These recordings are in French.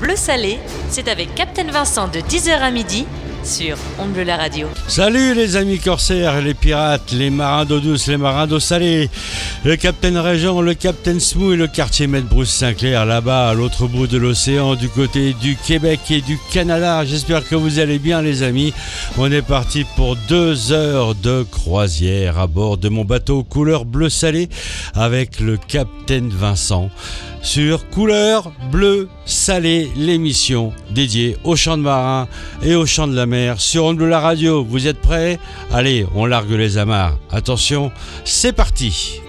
bleu salé, c'est avec Captain Vincent de 10h à midi sur On Bleu la radio. Salut les amis corsaires, les pirates, les marins d'eau douce, les marins d'eau salée, le Captain Régent, le Captain Smou et le quartier maître Bruce Sinclair là-bas à l'autre bout de l'océan du côté du Québec et du Canada. J'espère que vous allez bien les amis. On est parti pour deux heures de croisière à bord de mon bateau couleur bleu salé avec le Captain Vincent sur Couleur Bleu Salé, l'émission dédiée aux champs de marins et aux champs de la mer sur On Bleu la radio. Vous êtes prêts? Allez, on largue les amarres. Attention, c'est parti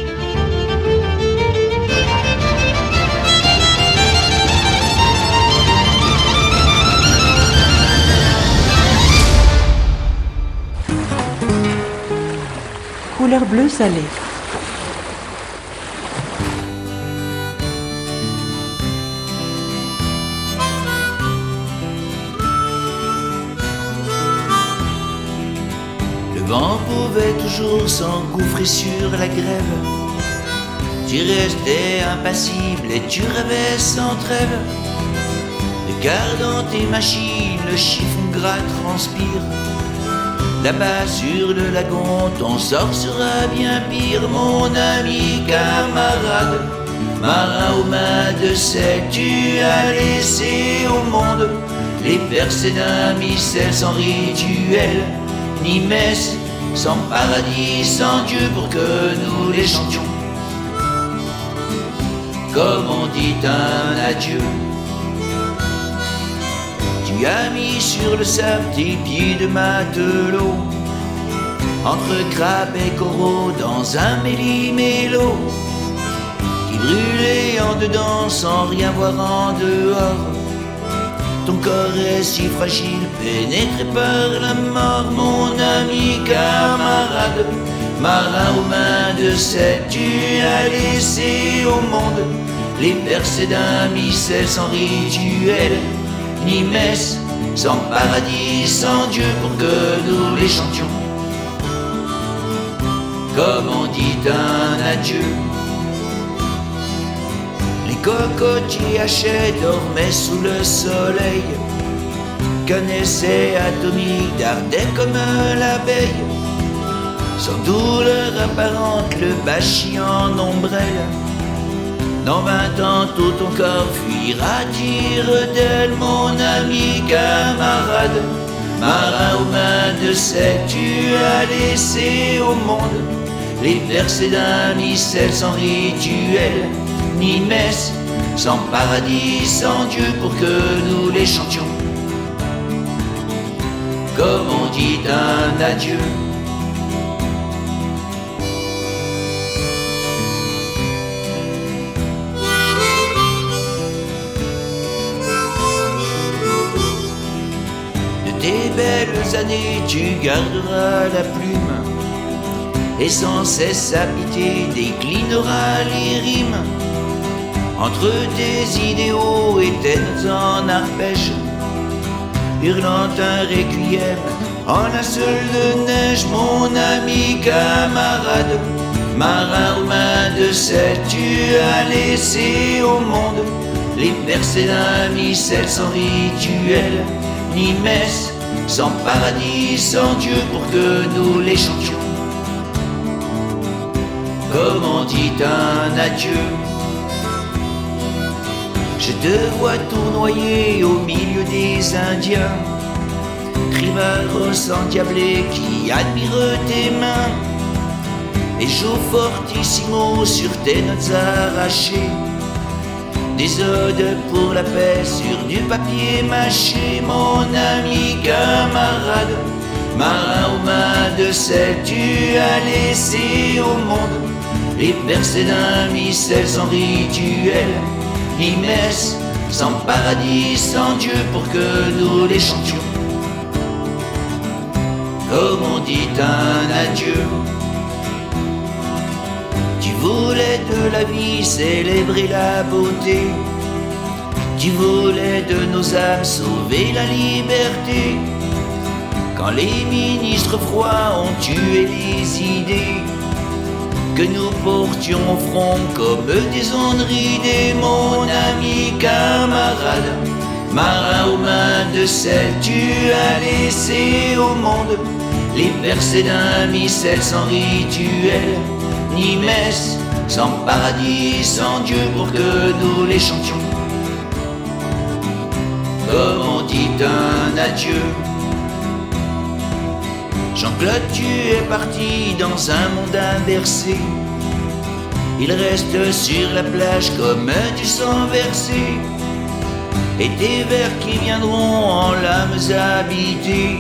Couleur bleu salé. Toujours s'engouffrer sur la grève. Tu restais impassible et tu rêvais sans trêve. Regardant tes machines, le chiffon gras transpire. Là-bas sur le lagon, ton sort sera bien pire, mon ami camarade. Marin aux mains de sel, tu as laissé au monde les versets d'un missel sans rituel ni messe, sans paradis, sans Dieu pour que nous les chantions. Comme on dit un adieu. Tu as mis sur le sable tes pieds de matelot, entre crabe et coraux dans un méli-mélo, qui brûlait en dedans sans rien voir en dehors ton corps est si fragile, pénétré par la mort, mon ami camarade. Marin aux mains de cette, tu as laissé au monde les percées d'un missel sans rituel, ni messe, sans paradis, sans Dieu pour que nous les chantions. Comme on dit un adieu cocotiers hachets dormaient sous le soleil, qu'un essai atomique dardait comme l'abeille. Sans douleur apparente, le bâchis en ombrelle. Dans vingt ans, tout ton corps fuira dire d'elle, mon ami camarade. Marin aux mains de sel, tu as laissé au monde les versets d'un missel sans rituel ni messe, sans paradis, sans Dieu pour que nous les chantions. Comme on dit un adieu. De tes belles années, tu garderas la plume et sans cesse à pitié déclinera les rimes entre tes idéaux et tes en arpège, hurlant un requiem en la seule de neige, mon ami camarade, marin aux mains de sel, tu as laissé au monde les percées d'un missel sans rituel, ni messe, sans paradis, sans Dieu pour que nous les chantions. Comme on dit un adieu je te vois tournoyer au milieu des Indiens, Crimaros endiablé qui admire tes mains, et joue fortissimo sur tes notes arrachées. Des odes pour la paix sur du papier mâché, mon ami camarade. Marin aux mains de sel, tu as laissé au monde les versets d'un missel sans rituel ni messe, sans paradis, sans Dieu pour que nous les chantions. Comme on dit un adieu, tu voulais de la vie célébrer la beauté, tu voulais de nos âmes sauver la liberté. Quand les ministres froids ont tué les idées, que nous portions au front comme des ondes ridées, mon ami camarade. Marin aux mains de sel, tu as laissé au monde les versets d'un missel sans rituel, ni messe, sans paradis, sans Dieu pour que nous les chantions. Comme on dit un adieu. Jean-Claude, tu es parti dans un monde inversé. Il reste sur la plage comme du sang versé. Et des vers qui viendront en lames habitées.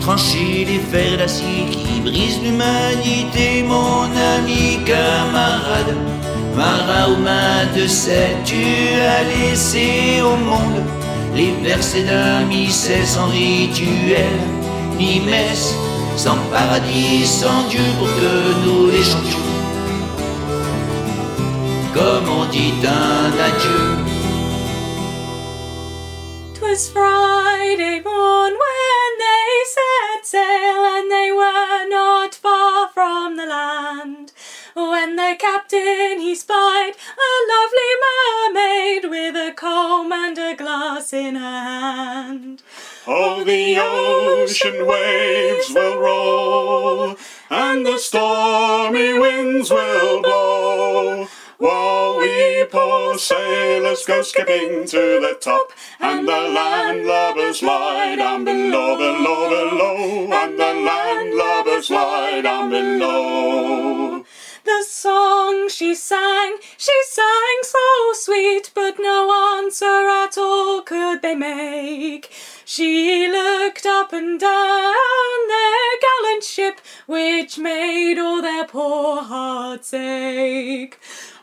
Trancher les fers d'acier qui brisent l'humanité, mon ami camarade. Marin aux mains de sel, tu as laissé au monde les versets d'un missel sans rituel, ni messe, sans paradis, sans Dieu pour que nous les chantions. Comme on dit un adieu. Twas Friday morn when they set sail, and they were not far from the land. When the captain he spied a lovely mermaid with a comb and a glass in her hand. Oh, the ocean waves will roll, and the stormy winds will blow. While we poor sailors go skipping to the top, and the landlubbers lie down below, below, below, and the landlubbers lie down below. The song she sang, she sang so sweet, but no answer at all could they make. She looked up and down their gallant ship, which made all their poor hearts ache.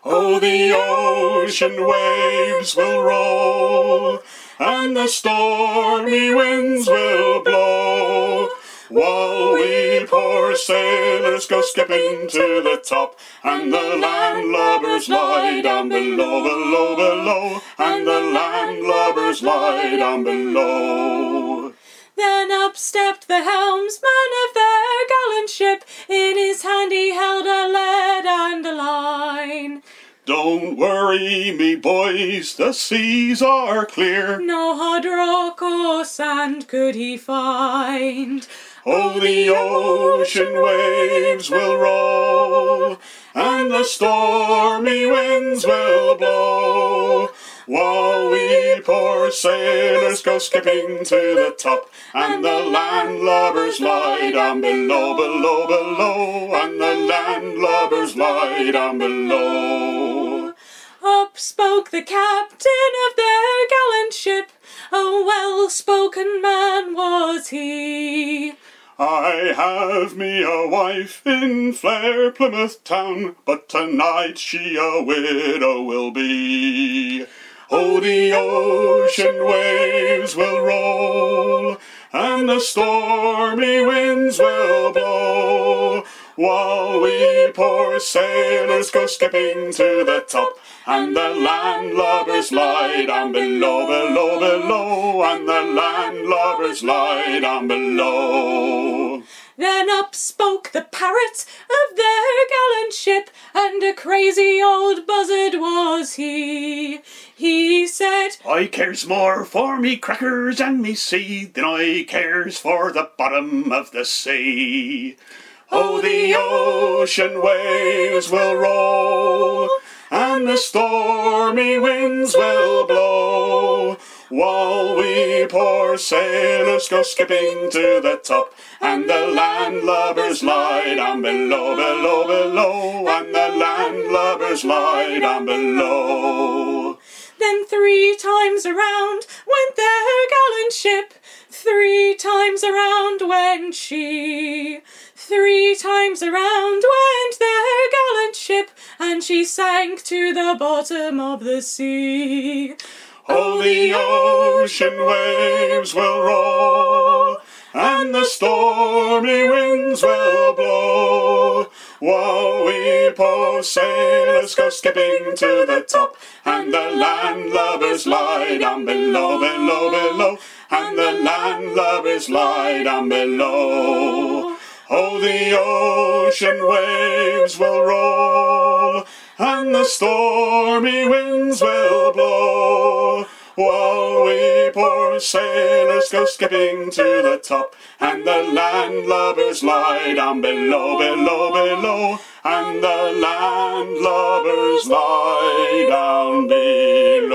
Oh, oh the ocean waves will roll, and the stormy winds will blow. While we poor sailors go skipping to the top, and the landlubbers lie down below, below, below, and the landlubbers lie down below. Then up stepped the helmsman of their gallant ship. In his hand he held a lead and a line. Don't worry, me boys, the seas are clear. No hard rock or sand could he find. Oh, the ocean waves will roll, and the stormy winds will blow. While we poor sailors go skipping to the top, and the landlubbers lie down below, below, below, and the landlubbers lie down below. Up spoke the captain of their gallant ship. A well spoken man was he. I have me a wife in fair Plymouth town, but tonight she a widow will be. Oh, the ocean waves will roll, and the stormy winds will blow, while we poor sailors go skipping to the top, and the landlubbers lie down below, below, below, and the landlubbers lie down below. Then up spoke the parrot of their gallant ship, and a crazy old buzzard was he. He said, I cares more for me crackers and me seed than I cares for the bottom of the sea. Oh, the ocean waves will roll, and the stormy winds will blow, while we poor sailors go skipping to the top, and the landlubbers lie down below, below, below, and the landlubbers lie down below. Then three times around went their gallant ship, three times around went she. Three times around went their gallant ship, and she sank to the bottom of the sea. Oh, the ocean waves will roll, and the stormy winds will blow, while we poor sailors go skipping to the top, and the landlubbers lie down below, below, below, and the land love is down below. Oh, the ocean waves will roll, and the stormy winds will blow. While we poor sailors go skipping to the top, and the land lubbers lie down below, below, below, and the land lubbers lie down below.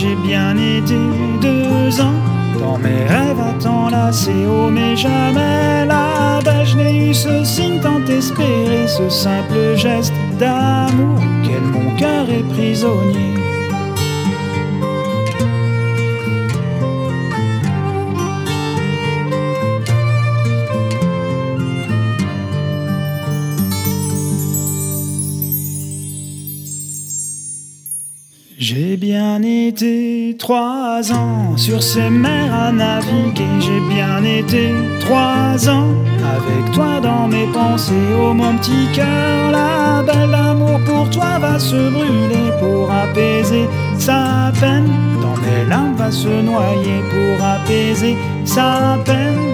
J'ai bien été deux ans dans mes rêves à t'enlacer, oh mais jamais là-bas je n'ai eu ce signe tant espéré, ce simple geste d'amour, quel mon cœur est prisonnier. Trois ans sur ces mers à naviguer. J'ai bien été trois ans avec toi dans mes pensées. Oh mon petit cœur, la belle amour pour toi va se brûler pour apaiser sa peine. Dans mes larmes va se noyer pour apaiser sa peine.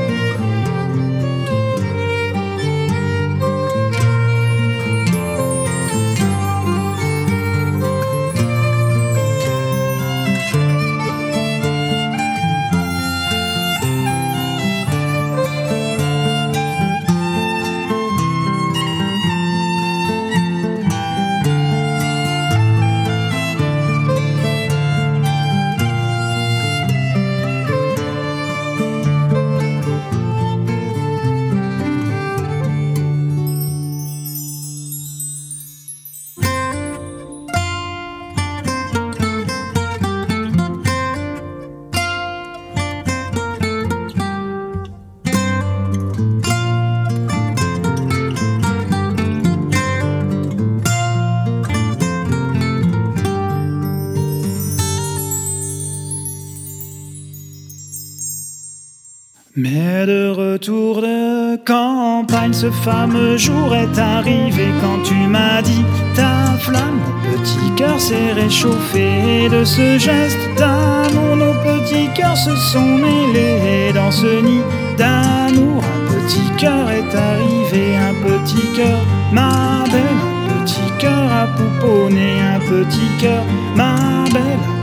Ce fameux jour est arrivé quand tu m'as dit ta flamme. Mon petit cœur s'est réchauffé de ce geste d'amour, nos petits cœurs se sont mêlés dans ce nid d'amour. Un petit cœur est arrivé, un petit cœur, ma belle, un petit cœur à pouponner, un petit cœur, ma belle,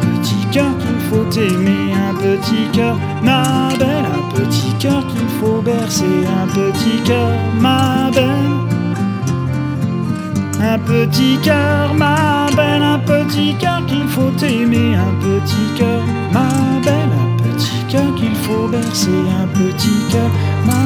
faut aimer, un petit cœur, ma belle, un petit cœur qu'il faut bercer, un petit cœur, ma belle. Un petit cœur, ma belle, un petit cœur qu'il faut aimer, un petit cœur, ma belle, un petit cœur qu'il faut bercer, un petit cœur, ma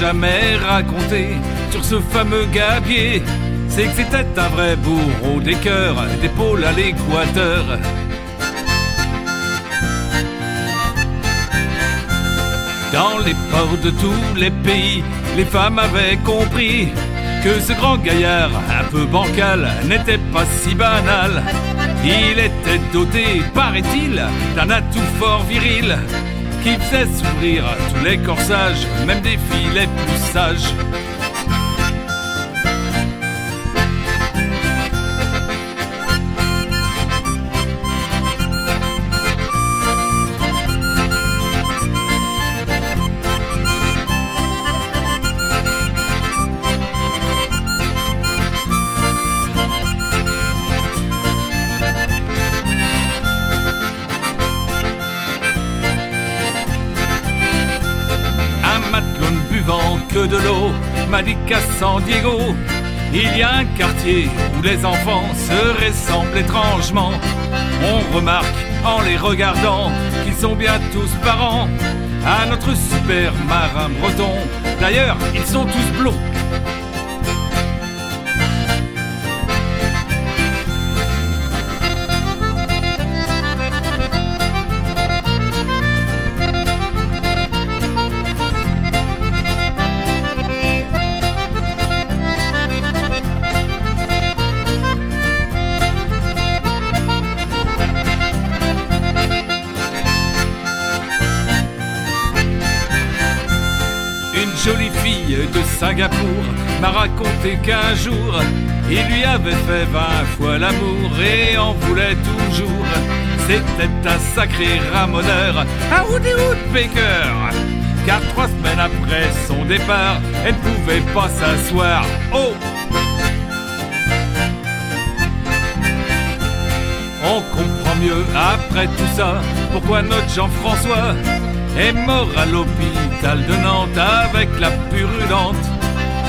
jamais raconté sur ce fameux gabier, c'est que c'était un vrai bourreau des cœurs, d'épaule à l'équateur. Dans les ports de tous les pays, les femmes avaient compris que ce grand gaillard, un peu bancal, n'était pas si banal. Il était doté, paraît-il, d'un atout fort viril qui faisait s'ouvrir tous les corsages, même des filles les plus sages. De l'eau m'a San Diego, il y a un quartier où les enfants se ressemblent étrangement. On remarque en les regardant qu'ils sont bien tous parents à notre super marin breton. D'ailleurs, ils sont tous blonds. Raconté qu'un jour, il lui avait fait vingt fois l'amour et en voulait toujours. C'était un sacré ramoneur, un Woodpecker. Car trois semaines après son départ, elle ne pouvait pas s'asseoir. Oh! On comprend mieux après tout ça pourquoi notre Jean-François est mort à l'hôpital de Nantes avec la purulente.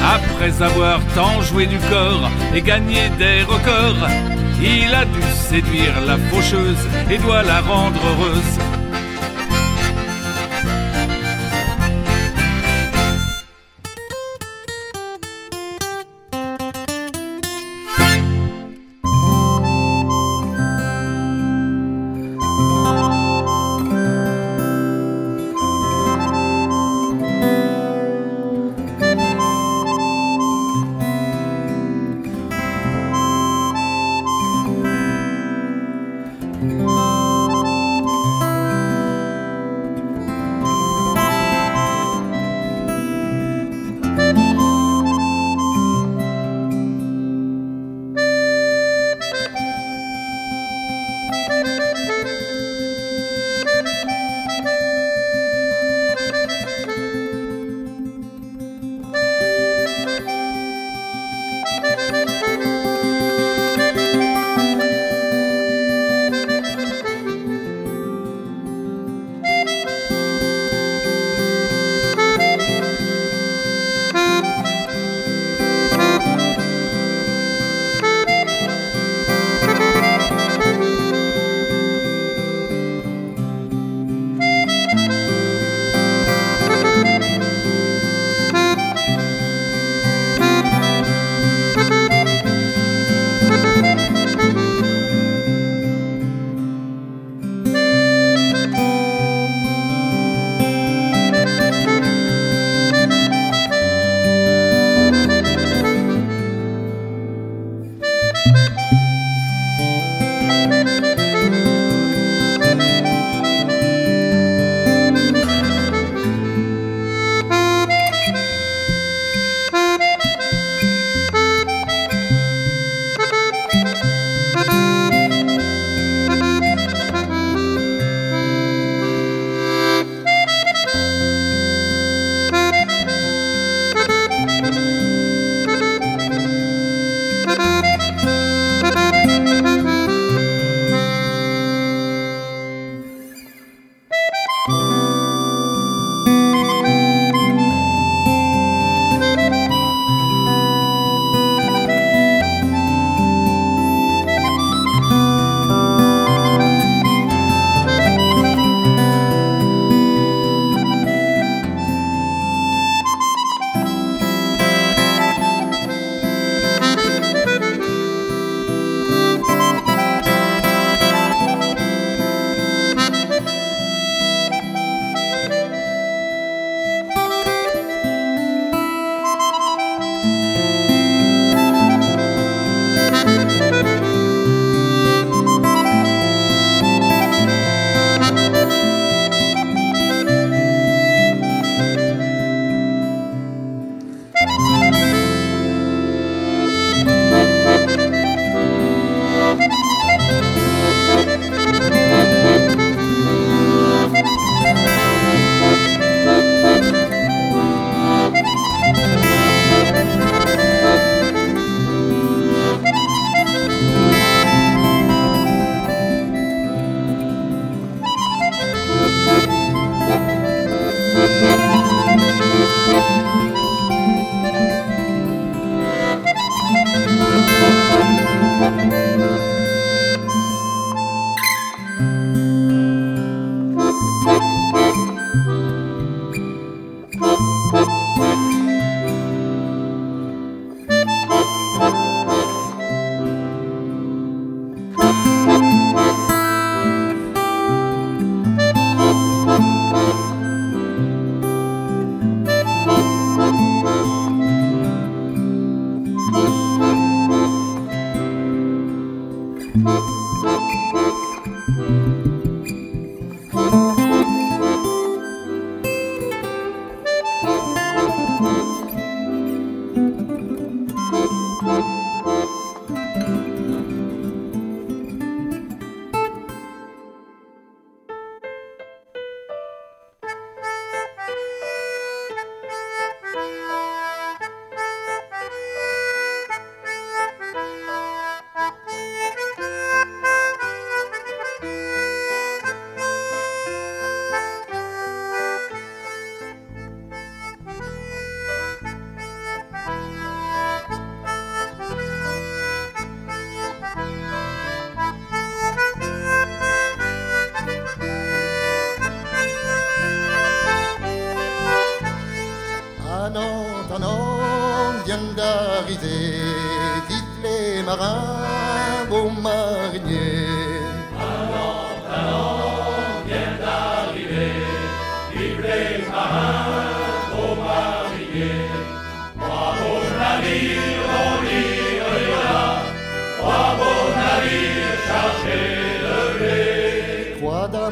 Après avoir tant joué du corps et gagné des records, il a dû séduire la faucheuse et doit la rendre heureuse.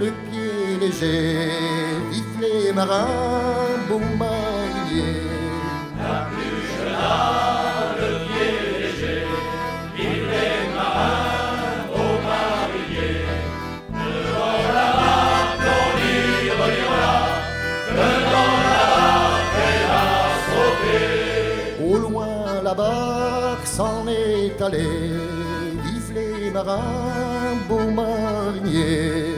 le pied léger. Vite les marins, la barque s'en est allée, vive les marins, beaux mariniers.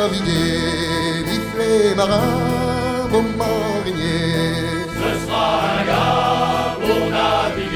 pour naviguer, vite les marins, beaux mariniers. Un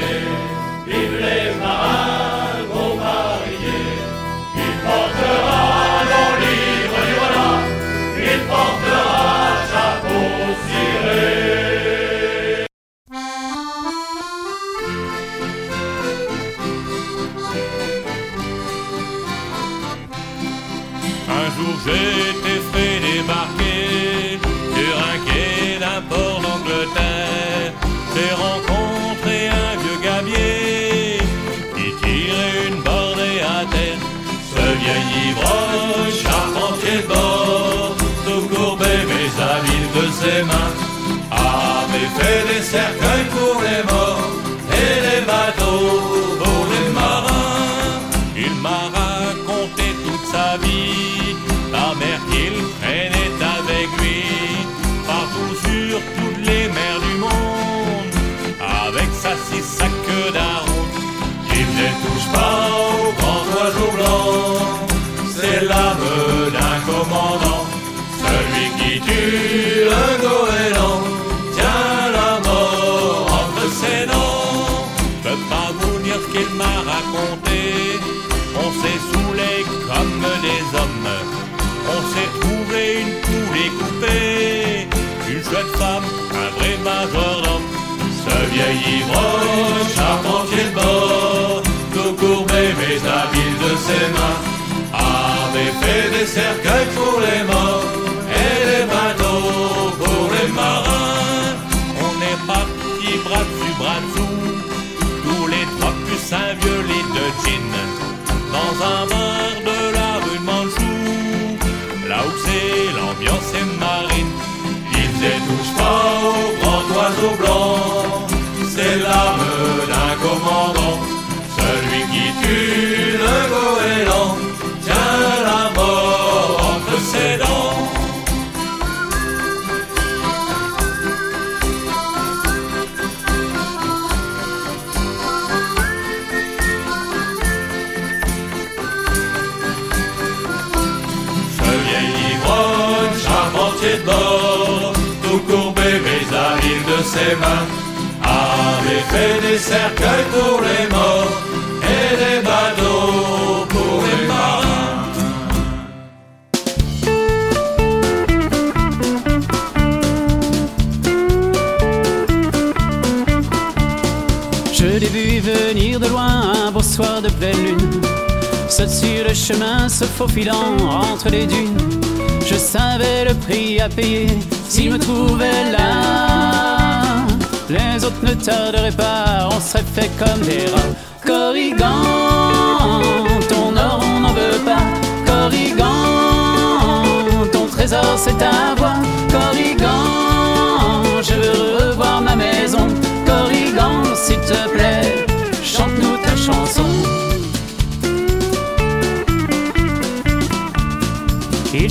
cercueils pour les morts et des bateaux pour les marins. Il m'a raconté toute sa vie, la mer qu'il traînait avec lui, partout sur toutes les mers du monde, avec sa six sacs d'arômes. Il ne touche pas aux grands oiseaux blancs, c'est l'âme d'un commandant, celui qui tue un goéland, ce qu'il m'a raconté, on s'est saoulé comme des hommes, on s'est trouvé une poule coupée, une chouette femme, un vrai majordome. Ce vieil ivrogne, charpentier de bord, tout courbé mes bébés habiles de ses mains, avait fait des cercueils pour les morts dans un bar de la rue de Manchou, là où c'est l'ambiance est marine. Ils faisaient tous pas au grand oiseau blanc, c'est l'âme d'un commandant, celui qui tue le goéland, tout courbé mes amis de ses mains, avait fait des cercueils pour les morts et des bateaux pour les marins. Je l'ai vu venir de loin un beau soir de pleine lune. Seul sur le chemin se faufilant entre les dunes. Je savais le prix à payer s'il me trouvait là. Les autres ne tarderaient pas, on serait fait comme des rats. Corrigan, ton or on n'en veut pas. Corrigan, ton trésor c'est ta voix. Corrigan, je veux revoir ma maison. Corrigan, s'il te plaît,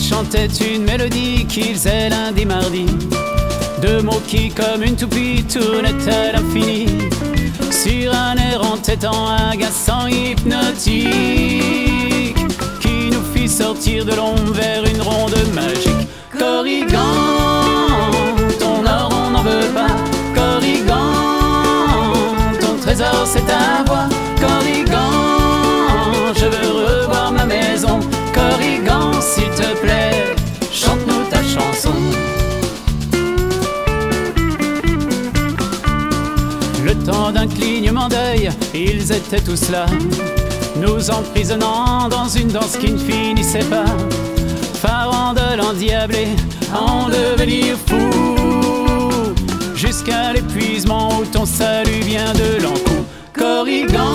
Il chantait une mélodie qu'il faisait lundi mardi. Deux mots qui, comme une toupie, tournaient à l'infini. Sur un air entêtant, agaçant, hypnotique. Qui nous fit sortir de l'ombre vers une ronde magique. Corrigan, ton or on n'en veut pas. Corrigan, ton trésor c'est ta voix. Ils étaient tous là, nous emprisonnant dans une danse qui ne finissait pas. Farandole endiablé, en devenir fou, jusqu'à l'épuisement où ton salut vient de l'encou. Corrigan,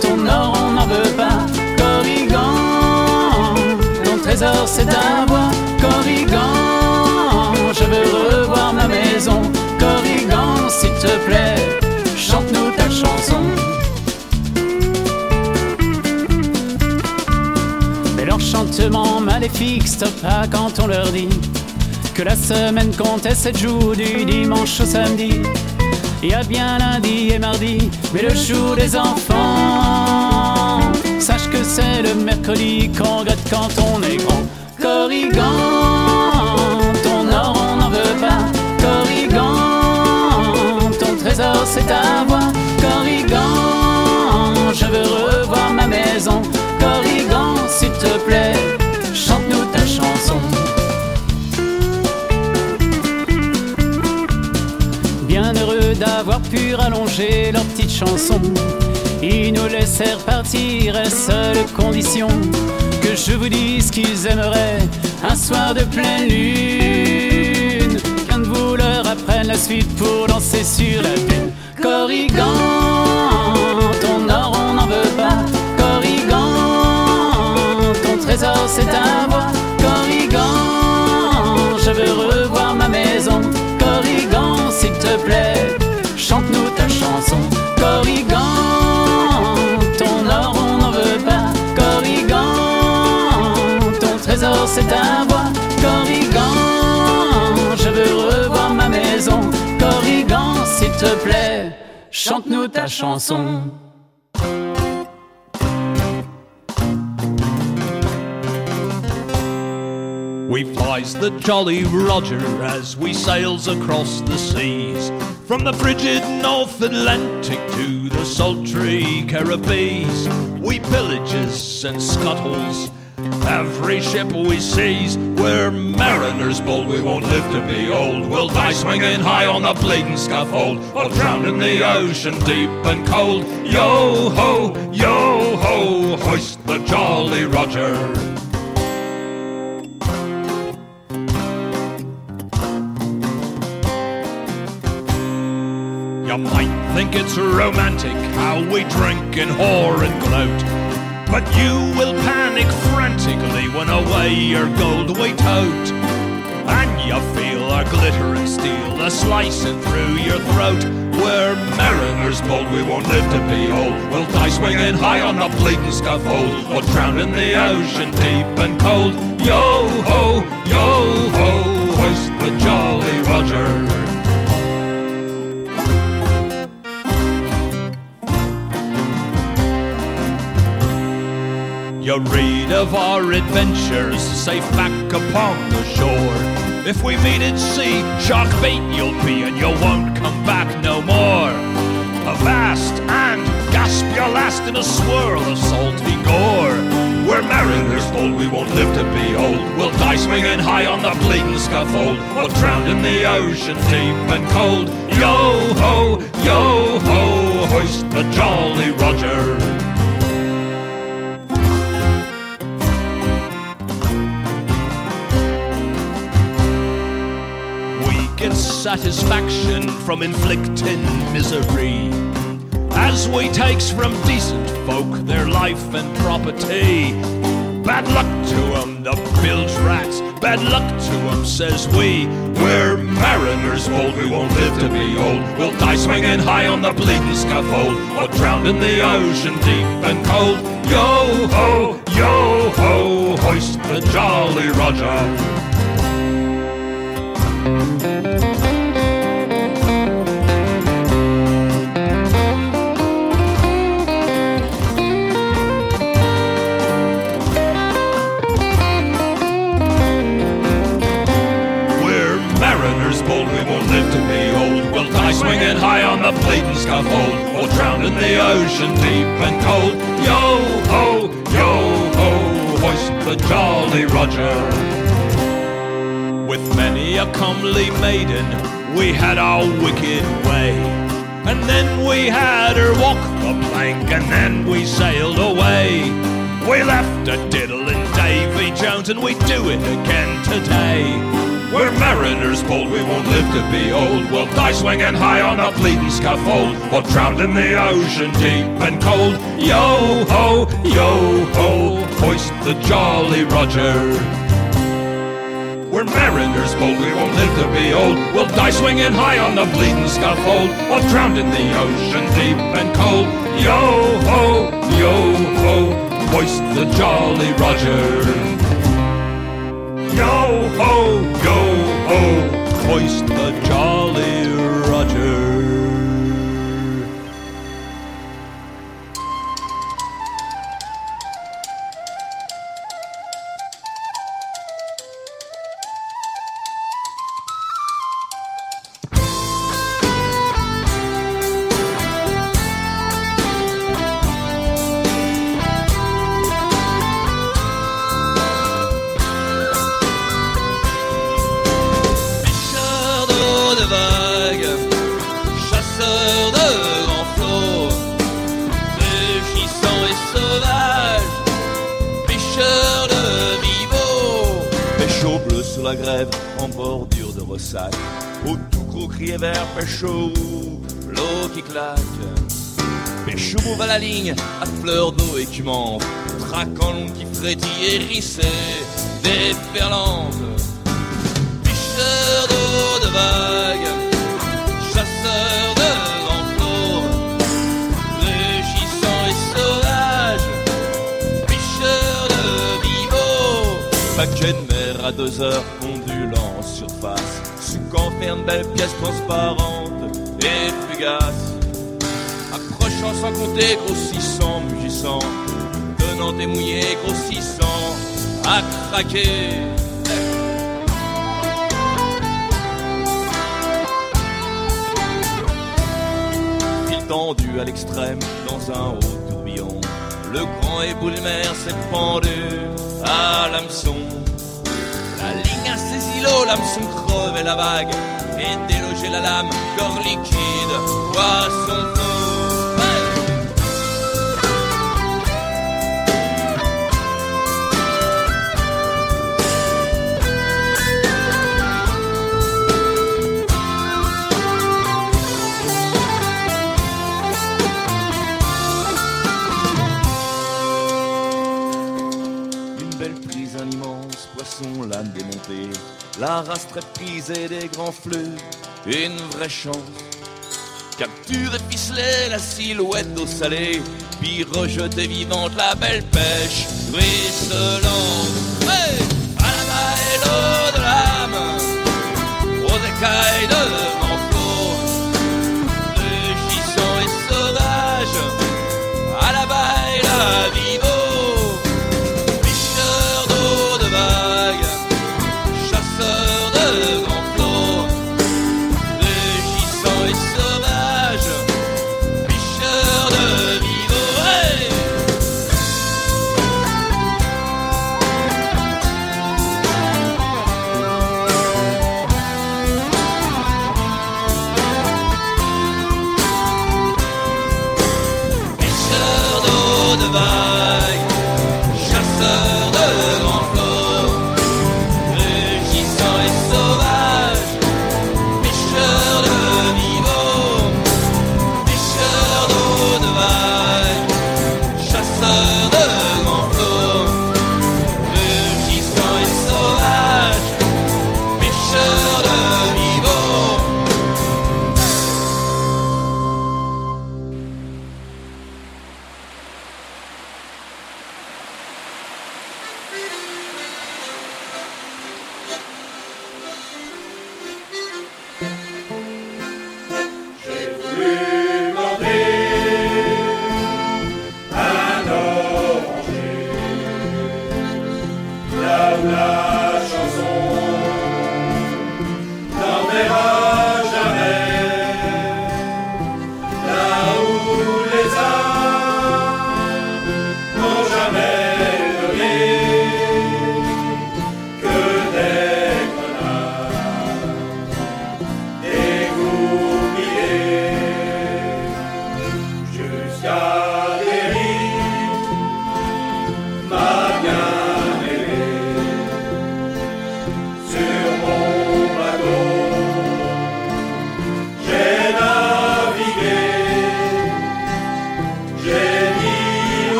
ton or on n'en veut pas. Corrigan, ton trésor c'est ta voix. Corrigan, je veux revoir ma maison. Corrigan, s'il te plaît, l'enchantement maléfique stoppa quand on leur dit que la semaine comptait sept jours du dimanche au samedi. Il y a bien lundi et mardi, mais le jour des enfants, sache que c'est le mercredi qu'on regrette quand on est grand. Corrigan, ton or on n'en veut pas. Corrigan, ton trésor c'est ta voix. Corrigan, je veux revoir ma maison. S'il te plaît, chante-nous ta chanson. Bien heureux d'avoir pu rallonger leur petite chanson. Ils nous laissèrent partir à seule condition que je vous dise qu'ils aimeraient un soir de pleine lune. Qu'un de vous leur apprenne la suite pour danser sur la dune. Corrigan, c'est ta voix. Corrigan, je veux revoir ma maison. Corrigan, s'il te plaît, chante-nous ta chanson. Corrigan, ton or on n'en veut pas. Corrigan, ton trésor c'est ta voix. Corrigan, je veux revoir ma maison. Corrigan, s'il te plaît, chante-nous ta chanson. Flies the Jolly Roger as we sails across the seas, from the frigid North Atlantic to the sultry Caribbees. We pillages and scuttles every ship we seize. We're mariners bold, we won't live to be old. We'll die swinging high on the bleeding scaffold, or drown in the ocean deep and cold. Yo ho, yo ho, hoist the Jolly Roger. You might think it's romantic how we drink and whore and gloat. But you will panic frantically when away your gold we tote. And you feel our glittering steel a slicing through your throat. We're mariners bold, we won't live to be old. We'll die swinging high on the bleeding scaffold, or drown in the ocean deep and cold. Yo ho, yo ho, hoist the Jolly Roger. You read of our adventures safe back upon the shore. If we meet at sea, shark bait you'll be and you won't come back no more. Avast and gasp your last in a swirl of salty gore. We're mariners bold, we won't live to be old. We'll die swinging high on the bleeding scaffold, or drown in the ocean deep and cold. Yo ho, yo ho, hoist the Jolly Roger. We get satisfaction from inflicting misery as we takes from decent folk their life and property. Bad luck to 'em, the bilge rats. Bad luck to 'em, says we. We're mariners bold, we won't live to be old. We'll die swinging high on the bleeding scaffold, or drown in the ocean deep and cold. Yo ho, yo ho, hoist the Jolly Roger. Bleeding scaffold, or drown in the ocean deep and cold. Yo ho, yo ho, hoist the Jolly Roger. With many a comely maiden, we had our wicked way. And then we had her walk the plank, and then we sailed away. We left a diddling Davy Jones, and we do it again today. We're mariners bold, we won't live to be old. We'll die swinging high on a bleeding scaffold, or drowned in the ocean deep and cold. Yo ho, yo ho, hoist the Jolly Roger. We're mariners bold, we won't live to be old. We'll die swinging high on the bleeding scaffold, or drowned in the ocean deep and cold. Yo ho, yo ho, hoist the Jolly Roger. Yo ho, yo ho, hoist the Jolly en bordure de ressac. Au tout crier vert, pêche l'eau qui claque. Pêche à la ligne, à fleur d'eau écumante, traquant l'onde qui frétille hérissée, déferlante. Pêcheurs d'eau de vagues, chasseurs de flots, rugissants et sauvages, pêcheurs de rivaux. Paquet à deux heures ondulant en surface, sous qu'enferme belle pièce transparente et fugace, approchant sans compter, grossissant, mugissant, donnant des mouillés, grossissant, à craquer. Fil tendu à l'extrême dans un haut tourbillon, le grand éboulement s'est pendu à l'hameçon l'eau, l'hameçon creve la vague, et déloger la lame, corps liquide, poisson feu. la race tréprisée des grands flux, une vraie chance. Capturer, ficeler la silhouette au salé, puis rejeter vivante la belle pêche. Ruisselante. Hey! Alma et l'eau de l'âme, aux écailles de manchot, le gisant et sauvage, à la baille la vie.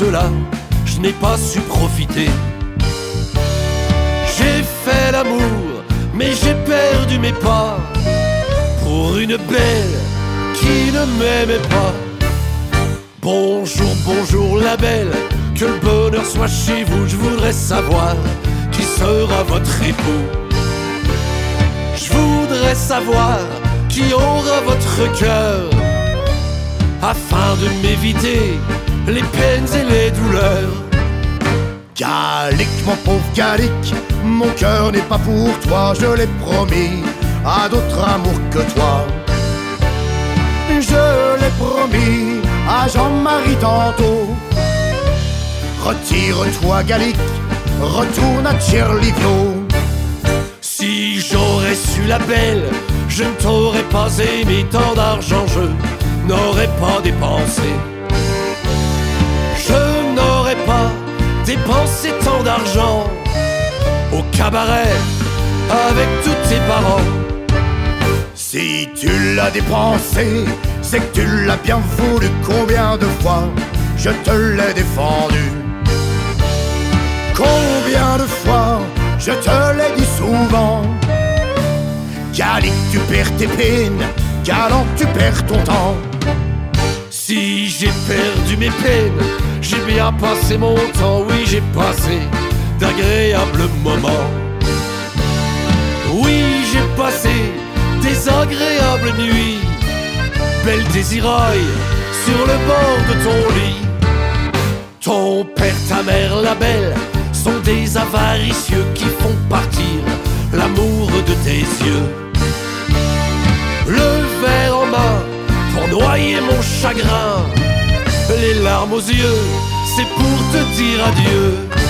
Cela, cœur n'est pas pour toi, je l'ai promis à d'autres amours que toi. Je l'ai promis à Jean-Marie tantôt. Retire-toi, Gallic, retourne à Tcherlivio. Si j'aurais su la belle, je ne t'aurais pas aimé tant d'argent, je n'aurais pas dépensé. Je n'aurais pas dépensé tant d'argent cabaret avec tous tes parents. Si tu l'as dépensé, c'est que tu l'as bien voulu. Combien de fois je te l'ai défendu? Combien de fois je te l'ai dit souvent? Gallic, tu perds tes peines, galant, tu perds ton temps? Si j'ai perdu mes peines, j'ai bien passé mon temps, oui, j'ai passé d'agréables moments. Oui, j'ai passé des agréables nuits, belle désiraille sur le bord de ton lit. Ton père, ta mère, la belle, sont des avaricieux qui font partir l'amour de tes yeux. Le verre en main pour noyer mon chagrin, les larmes aux yeux, c'est pour te dire adieu.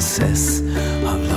Princess of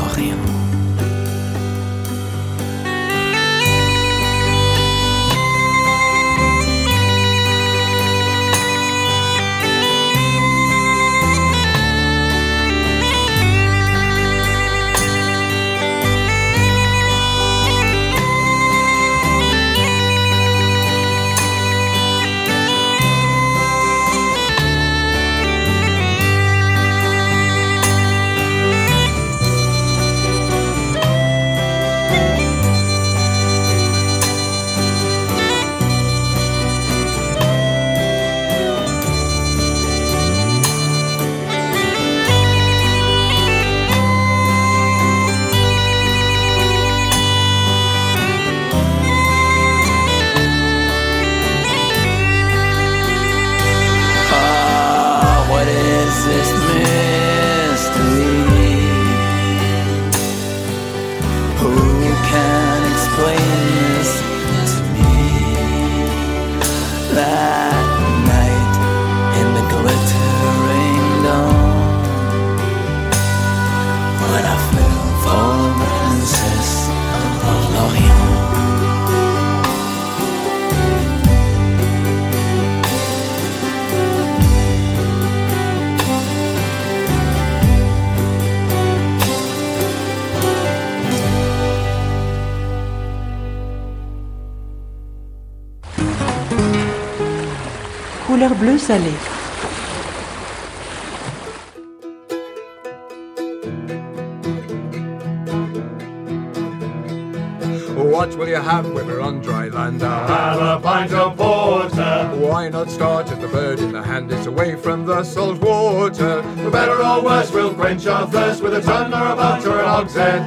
What will you have when we're on dry land? I'll have a pint of porter. Why not start as the bird in the hand is away from the salt water? For better or worse, we'll quench our thirst with a ton or a butt or an hogshead.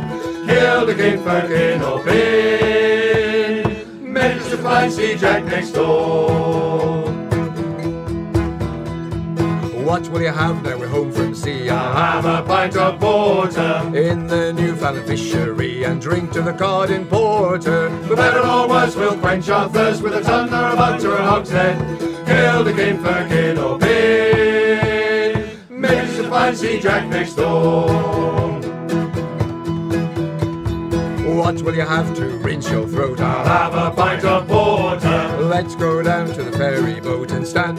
Kill the king, firkin or pin. Manage to Sea Jack next door. You have now we're home from sea? I'll have a pint of porter. In the Newfoundland fishery and drink to the cod in porter. For better or worse, we'll quench our thirst with a ton or a butt or a hogshead. Kill the king, firkin or pin. Manage to find Sea Jack next door. What will you have to rinse your throat? I'll have a pint of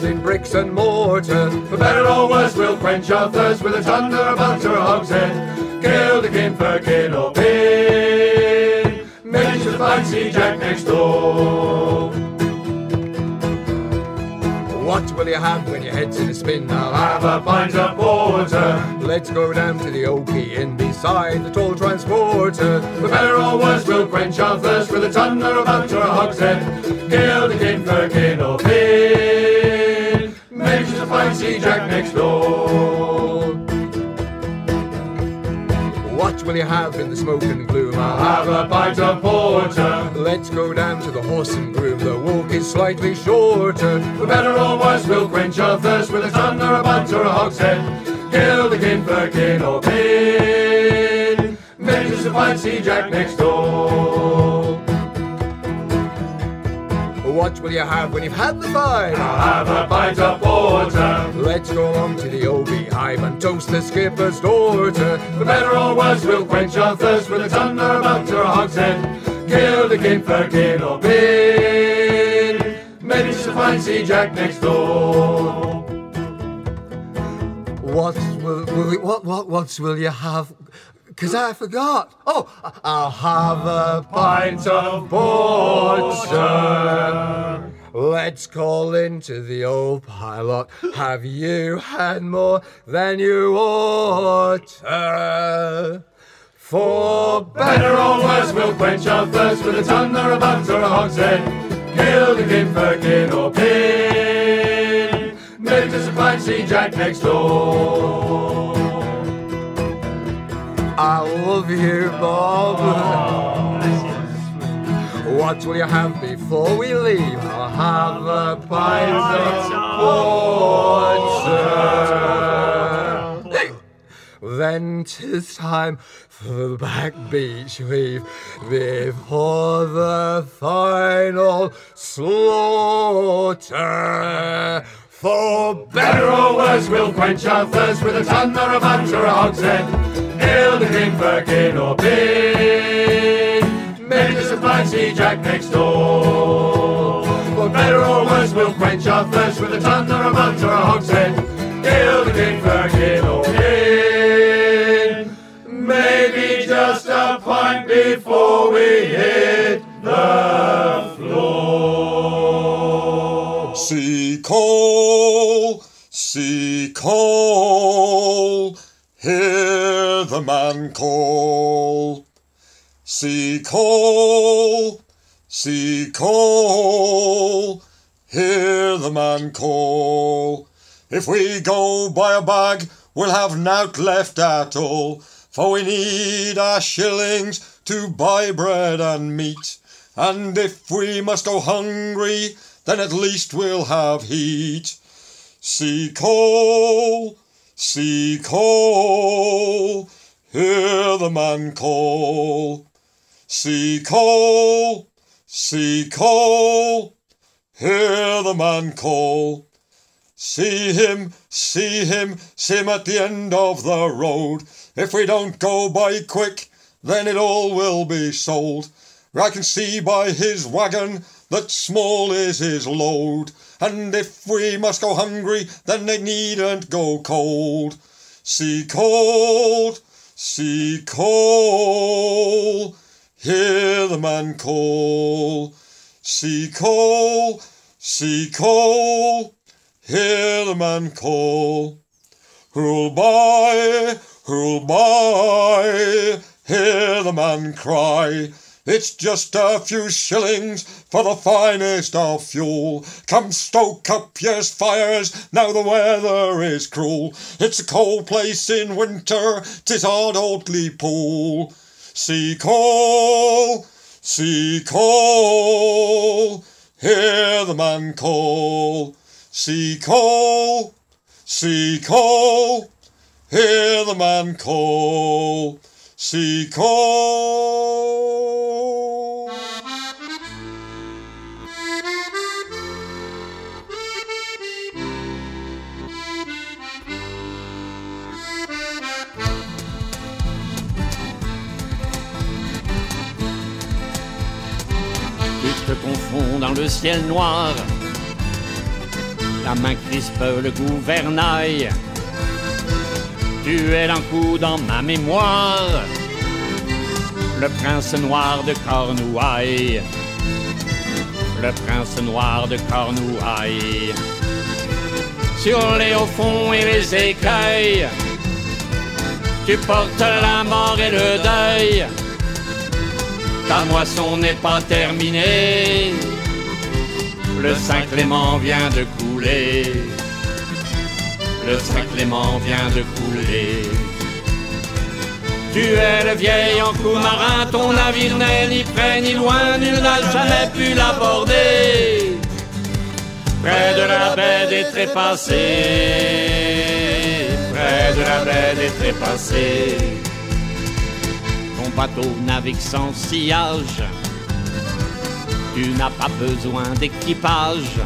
in bricks and mortar. For better or worse, we'll quench our thirst with a ton or a hogshead. Kill the king, firkin or pin. Manage to find Jack next door. What will you have when your head's in a spin? I'll have a pint of porter. Let's go down to the Okie Inn beside the tall transporter. For better or worse, we'll quench our thirst with a ton or a a hogshead. Kill the king, firkin or Sea Jack next door. What will you have in the smoke and gloom? I'll have a pint of porter. Let's go down to the horse and groom. The walk is slightly shorter. For better or worse, we'll quench our thirst with a ton or a butt or a hogshead. Kill the king, firkin or pin. Manage to find Sea Jack next door. What will you have when you've had the five? I'll have a pint of porter. Let's go along to the old beehive and toast the skipper's daughter. For better or worse, we'll quench our thirst with a ton or a butt or a hogshead. Kill the king, firkin or pin. Manage to find Sea Jack next door. What will, will what what what will you have? Cause I forgot. Oh, I'll have a pint of porter. Let's call into the old pilot. Have you had more than you ought? For better or worse, we'll quench our thirst with a ton or a butt or a hogshead. Kill the king, firkin or pin. Make us a fine Sea Jack next door. I love you, Bob. What will you have before we leave? I'll have a pint of porter. Then 'tis time for the back beach heave before the final slaughter. For Better or worse, we'll quench our thirst with a bunch or a hogshead. King, Birkin or Pin. Maybe just a fancy Jack next door. For better or worse, we'll quench our thirst with a ton or a bunch or a hogshead. King, Birkin or Pin. Maybe just a pint before we hit the floor. Sea coal, sea coal, hear the man call. Sea coal, sea coal, hear the man call. If we go by a bag, we'll have nought left at all, for we need our shillings to buy bread and meat. And if we must go hungry, then at least we'll have heat. Sea coal, sea coal, hear the man call. See coal, see coal, hear the man call. See him, see him, see him at the end of the road. If we don't go by quick, then it all will be sold. I can see by his wagon that small is his load. And if we must go hungry, then they needn't go cold. See cold, sea coal, hear the man call. Sea coal, sea coal, hear the man call. Who'll buy, who'll buy, hear the man cry. It's just a few shillings for the finest of fuel. Come stoke up your fires, now the weather is cruel. It's a cold place in winter, 'tis odd Oatley Pool. Sea coal, sea coal, hear the man call. Sea coal, sea coal, hear the man call. Sea coal. Tu te confonds dans le ciel noir. La main crispe le gouvernail. Tu es d'un coup dans ma mémoire. Le prince noir de Cornouailles. Le prince noir de Cornouailles. Sur les hauts fonds et les écueils. Tu portes la mort et le deuil. Ta moisson n'est pas terminée. Le Saint-Clément vient de couler. Le Saint-Clément vient de couler. Tu es le vieil encou marin, ton navire n'est ni près ni loin, nul n'a jamais pu l'aborder. Près de la baie des trépassés, près de la baie des trépassés. Bateau navigue sans sillage, tu n'as pas besoin d'équipage.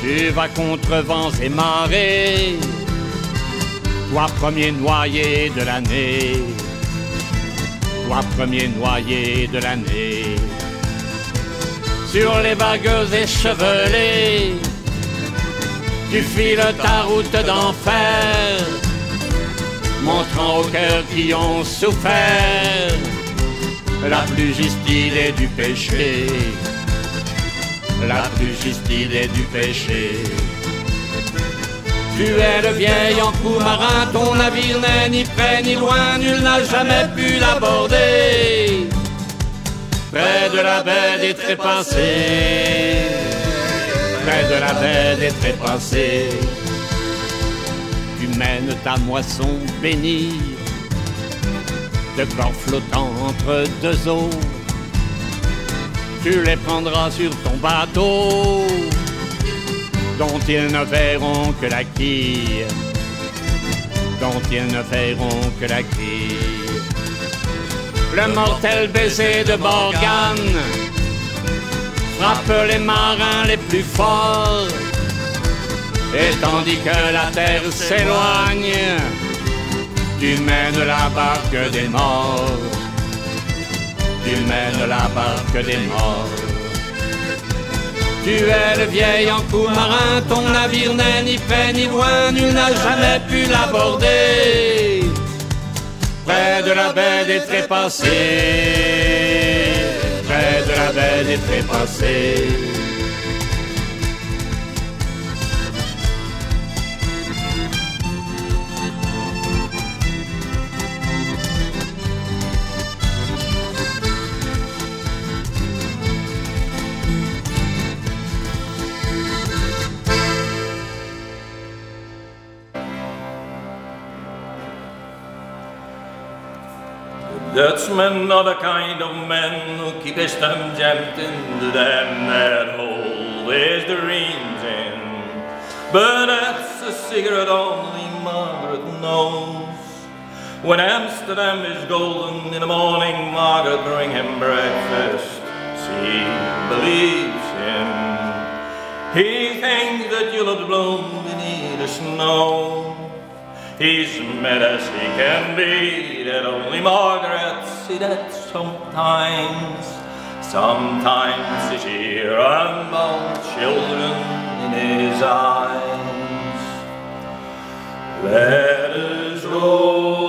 Tu vas contre vents et marées, toi premier noyé de l'année, toi premier noyé de l'année. Sur les vagues échevelées, tu files ta route d'enfer, montrant aux cœurs qui ont souffert la plus juste idée du péché la plus juste idée du péché. Tu es le vieil encou marin, ton navire n'est ni près ni loin, nul n'a jamais pu l'aborder. Près de la baie des trépassés, près de la baie des trépassés, ta moisson bénie, de corps flottant entre deux eaux tu les prendras sur ton bateau, dont ils ne verront que la quille, dont ils ne verront que la quille. Le mortel baiser de Morgane frappe les marins les plus forts, et tandis que la terre s'éloigne, tu mènes la barque des morts tu mènes la barque des morts. Tu es le vieil en coup marin, ton navire n'est ni fait ni loin, nul n'a jamais pu l'aborder. Près de la baie des trépassés, près de la baie des trépassés. Dutchmen are the kind of men who keep his thumb jammed into them that always the reins in. But that's a secret only Margaret knows. When Amsterdam is golden in the morning, Margaret bring him breakfast. She believes him. He thinks that you'll bloom beneath the snow. He's mad as he can be, that only Margaret accident sometimes. Sometimes he hear a children in his eyes. Let us roll.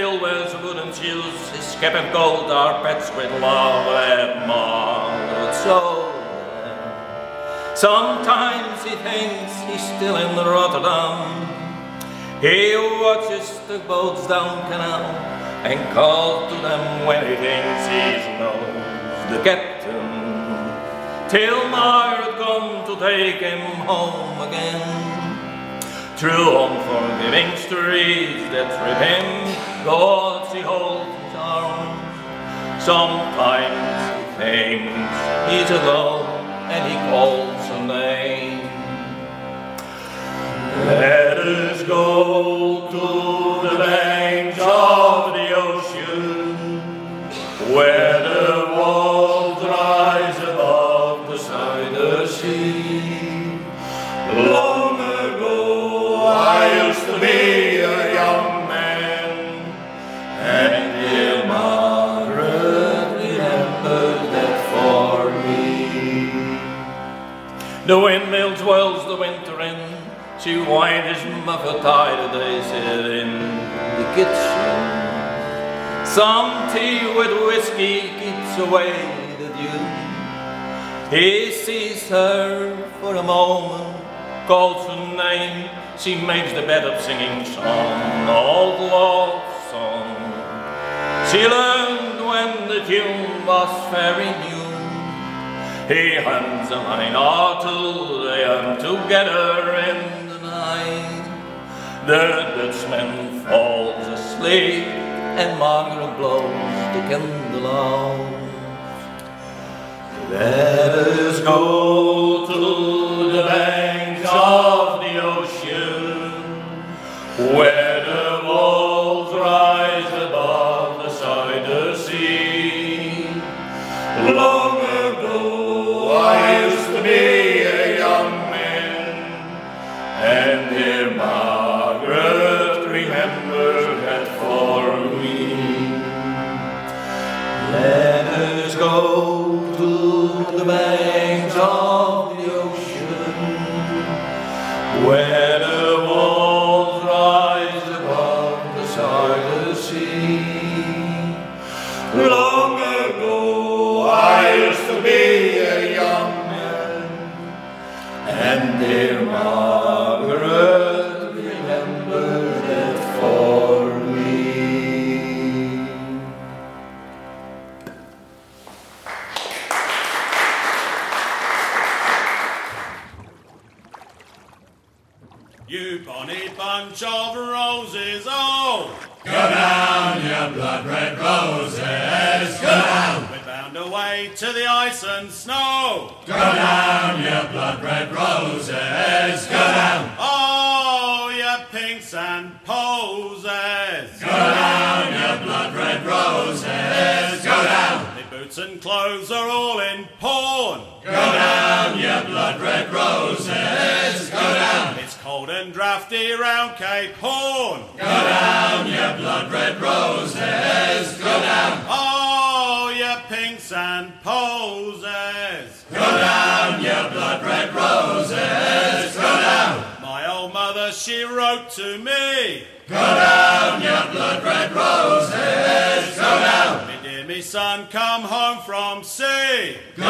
Still wears wooden shoes, his cap and gold are patched with love and Margaret so. Sometimes he thinks he's still in Rotterdam. He watches the boats down canal and calls to them when he thinks he knows the captain. Till Margaret come to take him home again. Through unforgiving streets that trip him, God she holds his arm. Sometimes he thinks he's alone and he calls her name. Let us go to the banks of the ocean, where the winter in. She winds his muffled tide they sit in the kitchen. Some tea with whiskey keeps away the dew. He sees her for a moment, calls her name. She makes the bed up singing song, old love song. She learned when the tune was very new. He hands a mine two, they hum together in the night. The Dutchman falls asleep, and Margaret blows the candle out. Let us go to the banks of the ocean, where the. Good.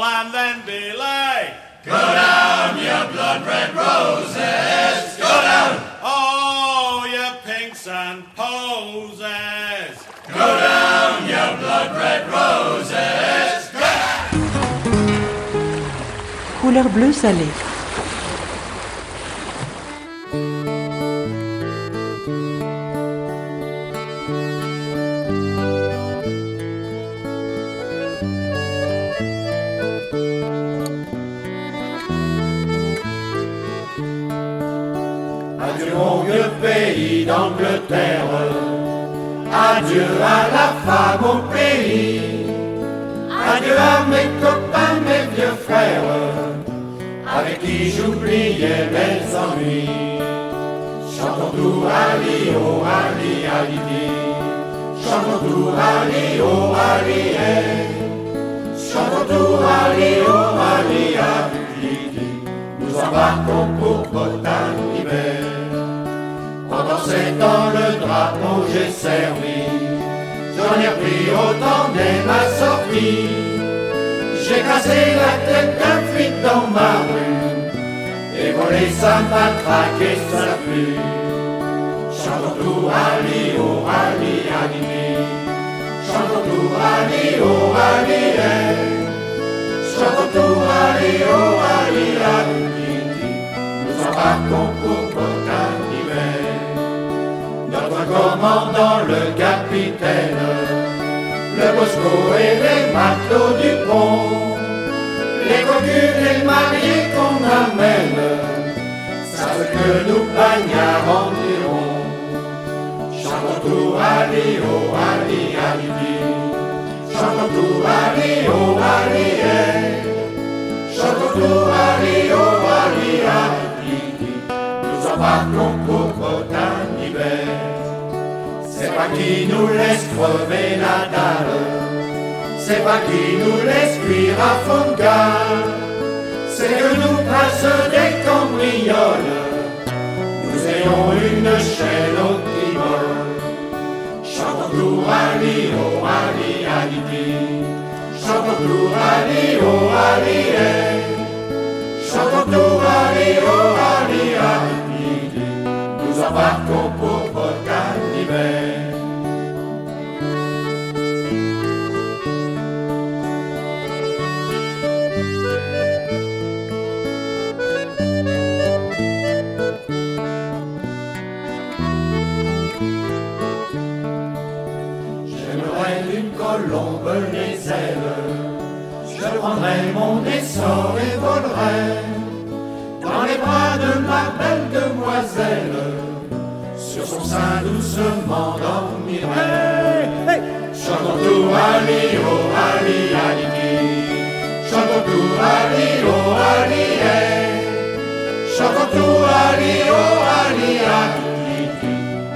Good and then belay. Go down, you blood red roses, go down. Oh, you pinks and posies. Go down, you blood red roses, go down. Couleur bleu salé. Adieu à la femme au pays, adieu à mes copains, mes vieux frères, avec qui j'oubliais mes ennuis. Chantons tout Ali, oh Ali, Ali, chantons tout Ali, oh Ali, eh. chantons tout Ali, oh Ali, Ali, nous embarquons pour l'hiver. Pendant ces temps, le drapeau j'ai servi. J'en ai pris autant dès ma sortie. J'ai cassé la tête d'un flic dans ma rue. Et volé ça m'a traqué, ça l'a plu. Chantons tout Ali, oh Ali, Ali. Chantons tout Ali, oh Ali, eh. Chantons tout Ali, oh Ali, Ali. Nous embarquons pour commandant, le capitaine, le Bosco et les matelots du pont, les cocus et les mariés qu'on amène, savent que nous bagnards diront. Chantons tout Ali, oh Ali, di. Chantons tout Ali, oh Ali, eh. Chantons tout Ali, oh Ali, di. Nous embarquons pour Bretagne. C'est pas qui nous laisse crever la dalle, c'est pas qui nous laisse cuire à fond de c'est que nous passent des cambrioles, nous ayons une chaîne au timon. Chantons tout Ali, oh Ali, Ali, di. Chantons tout Ali, oh Ali, eh. Chantons tout Ali, oh Ali, Ali. Nous embarquons pour Bretagne l'hiver. Je prendrais mon essor et volerais dans les bras de ma belle demoiselle, sur son sein doucement dormirait. Chantons tout Ali, oh Ali, Ali, chantons tout Ali, oh Ali, eh. chantons tout Ali, oh Ali, Ali,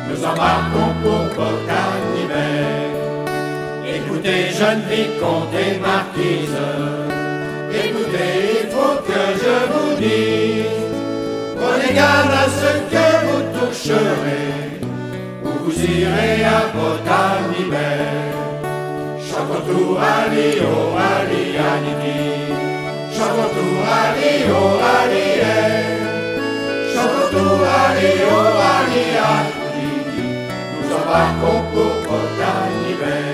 nous embarquons pour d'hiver. Écoutez, jeune vicomte et marquise, écoutez, il faut que je vous dise, prenez garde à ce que vous toucherez, ou vous irez à. Chantons tout Ali, oh Ali, tout Ali, oh Ali, eh. chantons tout Ali, oh Ali, Anidi, nous embarquons pour Bretagne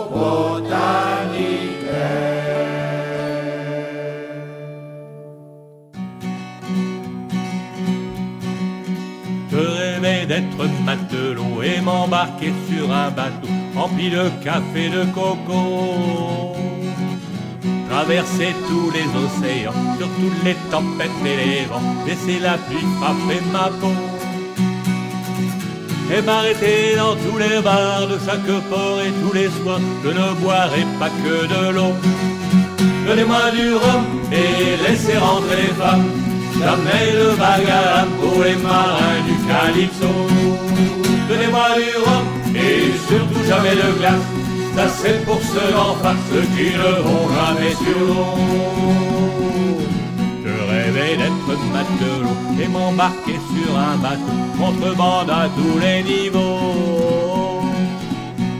matelot et m'embarquer sur un bateau rempli de café de coco. Traverser tous les océans, sur toutes les tempêtes et les vents, laisser la pluie frapper ma peau. Et m'arrêter dans tous les bars de chaque port et tous les soirs, je ne boirai pas que de l'eau. Donnez-moi du rhum et laissez rentrer les femmes. Jamais le bagarre pour les marins du Calypso. Et surtout jamais de glace. Ça c'est pour ceux d'en face, qui ne vont jamais sur l'eau. Je rêvais d'être matelot et m'embarquer sur un bateau, contrebande à tous les niveaux.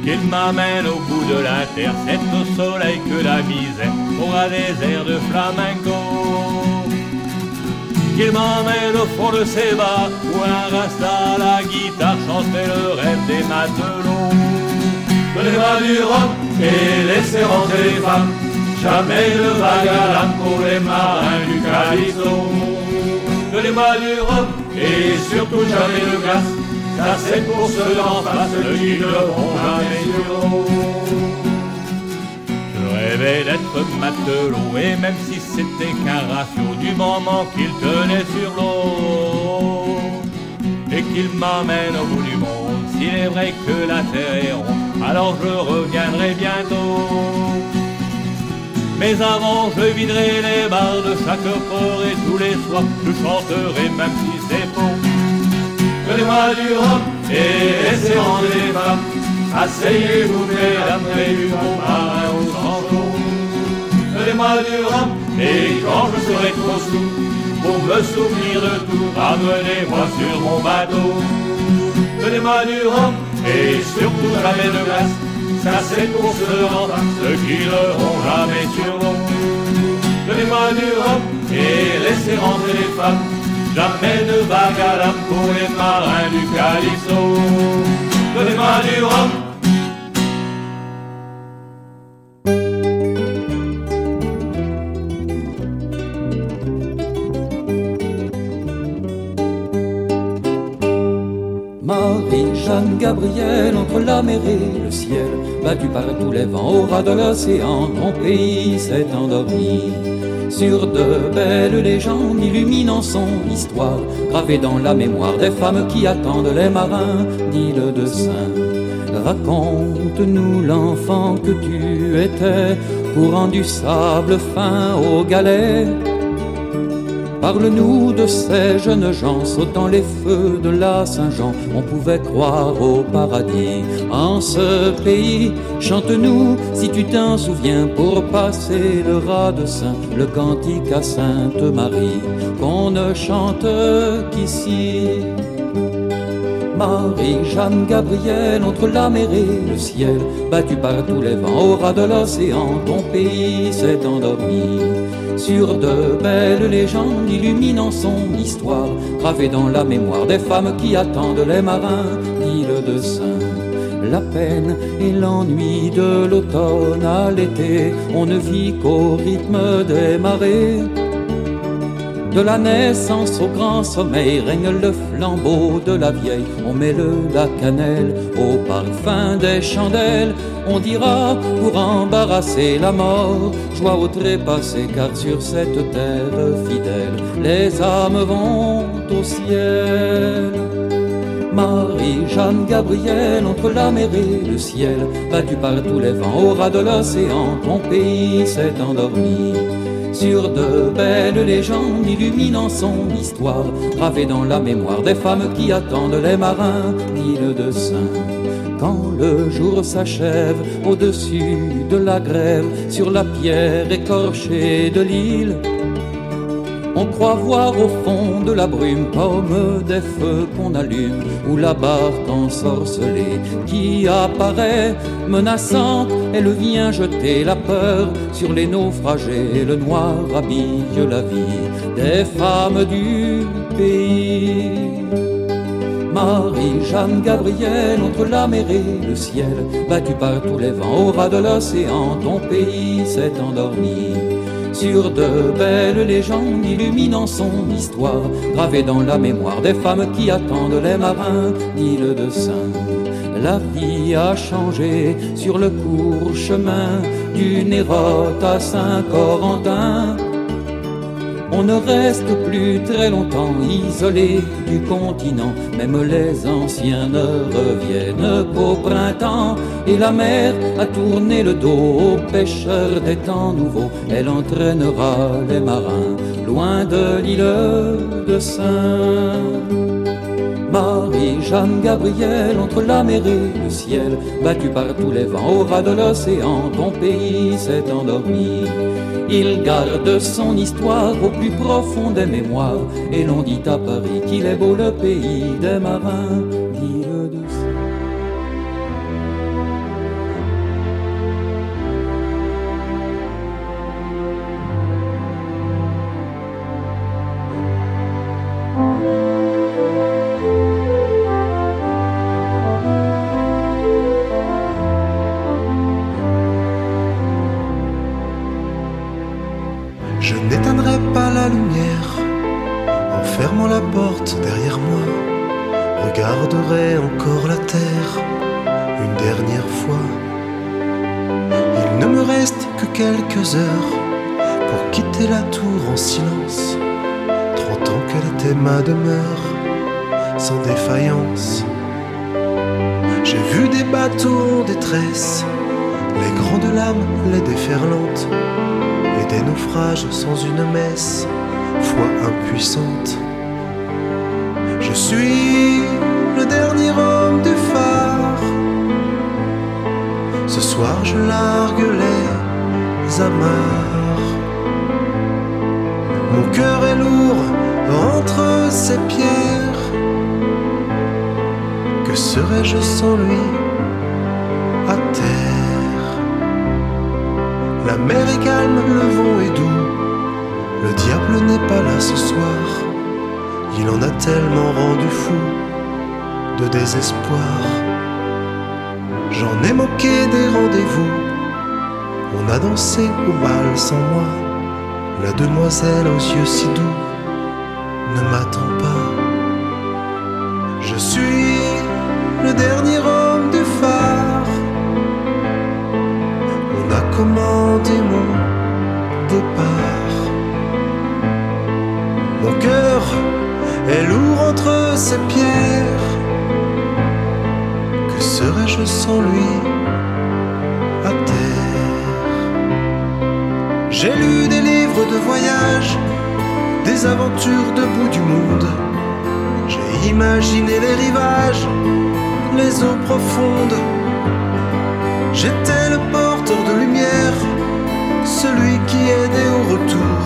Qu'il m'amène au bout de la terre, c'est au soleil que la misère aura des airs de flamenco. Qu'il m'emmène au fond de ses bas, où un rasta à la guitare chantait le rêve des matelots. Donnez-moi du rhum et laissez rentrer les femmes, jamais de vague à l'âme pour les marins du Calypso. Donnez-moi du rhum et surtout jamais de glace, ça c'est pour ceux d'en face qui ne vont jamais sur l'eau. Je rêvais d'être matelot et même si c'était qu'un ratio du moment qu'il tenait sur l'eau et qu'il m'amène au bout du monde, s'il est vrai que la terre est ronde, alors je reviendrai bientôt. Mais avant, je viderai les bars de chaque port et tous les soirs, je chanterai même si c'est faux. Donnez-moi du rhum et rentrer les femmes. Asseyez-vous, mesdames, près du bon marin au. Et quand je serai trop sous, pour me souvenir de tout, ramenez-moi sur mon bateau. Donnez-moi du rhum et surtout jamais de glace. Ça c'est pour ceux ceux qui ne vont jamais sur l'eau. Donnez-moi du rhum et laissez rentrer les femmes. Jamais de vague à l'âme pour les marins du Calypso. Donnez-moi du rhum. Gabrielle, entre la mer et le ciel, battue par tous les vents au ras de l'océan, ton pays s'est endormi. Sur de belles légendes illuminant son histoire, gravée dans la mémoire des femmes qui attendent les marins d'île de Saint. Raconte-nous l'enfant que tu étais, courant du sable fin aux galets. Parle-nous de ces jeunes gens sautant les feux de la Saint-Jean. On pouvait croire au paradis en ce pays. Chante-nous, si tu t'en souviens, pour passer le rat de Saint, le cantique à Sainte Marie, qu'on ne chante qu'ici. Marie-Jeanne Gabrielle, entre la mer et le ciel, battue par tous les vents au ras de l'océan, ton pays s'est endormi. Sur de belles légendes illuminant son histoire, gravée dans la mémoire des femmes qui attendent les marins d'île de Saint. La peine et l'ennui de l'automne à l'été, on ne vit qu'au rythme des marées. De la naissance au grand sommeil règne le flambeau de la vieille. On met le la cannelle au parfum des chandelles. On dira pour embarrasser la mort, joie au trépassé, car sur cette terre fidèle, les âmes vont au ciel. Marie, Jeanne, Gabrielle, entre la mer et le ciel, battu par tous les vents au ras de l'océan, ton pays s'est endormi sur de belles légendes illuminant son histoire, gravée dans la mémoire des femmes qui attendent les marins d'île de Saint. Quand le jour s'achève au-dessus de la grève, sur la pierre écorchée de l'île, on croit voir au fond de la brume comme des feux qu'on allume ou la barque ensorcelée qui apparaît menaçante. Elle vient jeter la peur sur les naufragés. Le noir habille la vie des femmes du pays. Marie, Jeanne, Gabrielle, entre la mer et le ciel, battu par tous les vents au ras de l'océan, ton pays s'est endormi sur de belles légendes illuminant son histoire, gravée dans la mémoire des femmes qui attendent les marins d'île de Saint. La vie a changé sur le court chemin du Nérote à Saint-Corentin. On ne reste plus très longtemps isolé du continent, même les anciens ne reviennent qu'au printemps. Et la mer a tourné le dos aux pêcheurs des temps nouveaux, elle entraînera les marins loin de l'île de Saint. Marie, Jeanne, Gabrielle, entre la mer et le ciel, battu par tous les vents au ras de l'océan, ton pays s'est endormi. Il garde son histoire au plus profond des mémoires, et l'on dit à Paris qu'il est beau le pays des marins. Lui à terre J'ai lu des livres de voyage, des aventures de bout du monde. J'ai imaginé les rivages, les eaux profondes. J'étais le porteur de lumière, celui qui aidait au retour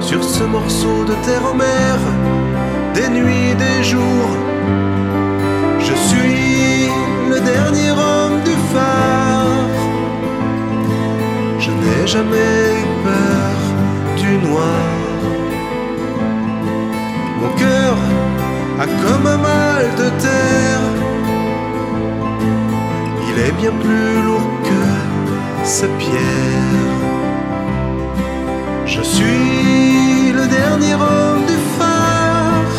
sur ce morceau de terre en mer, des nuits, des jours. Le dernier homme du phare. Je n'ai jamais eu peur du noir. Mon cœur a comme un mal de terre. Il est bien plus lourd que ces pierres. Je suis le dernier homme du phare.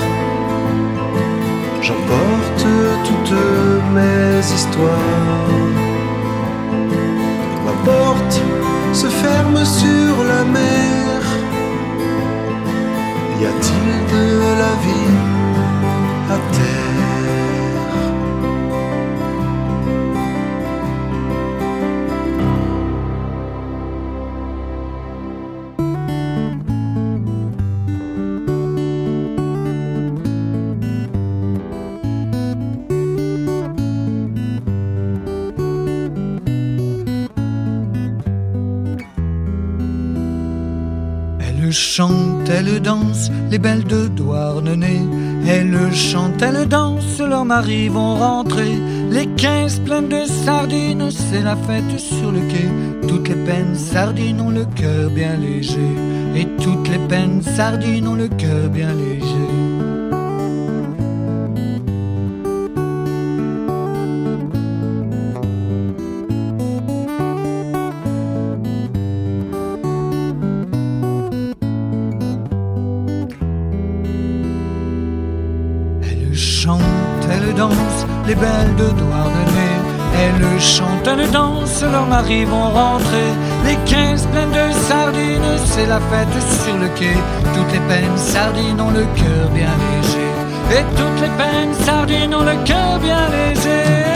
J'apporte toutes mes histoires. La porte se ferme sur la mer. Y a-t-il de la vie? Les belles de Douarnenez. Elle chante, elle danse, leurs maris vont rentrer. Les quinze pleines de sardines, c'est la fête sur le quai. Toutes les peines sardines ont le cœur bien léger. Et toutes les peines sardines ont le cœur bien léger. Maris vont rentrer. Les quinze pleines de sardines, c'est la fête sur le quai. Toutes les peines sardines ont le cœur bien léger. Et toutes les peines sardines ont le cœur bien léger.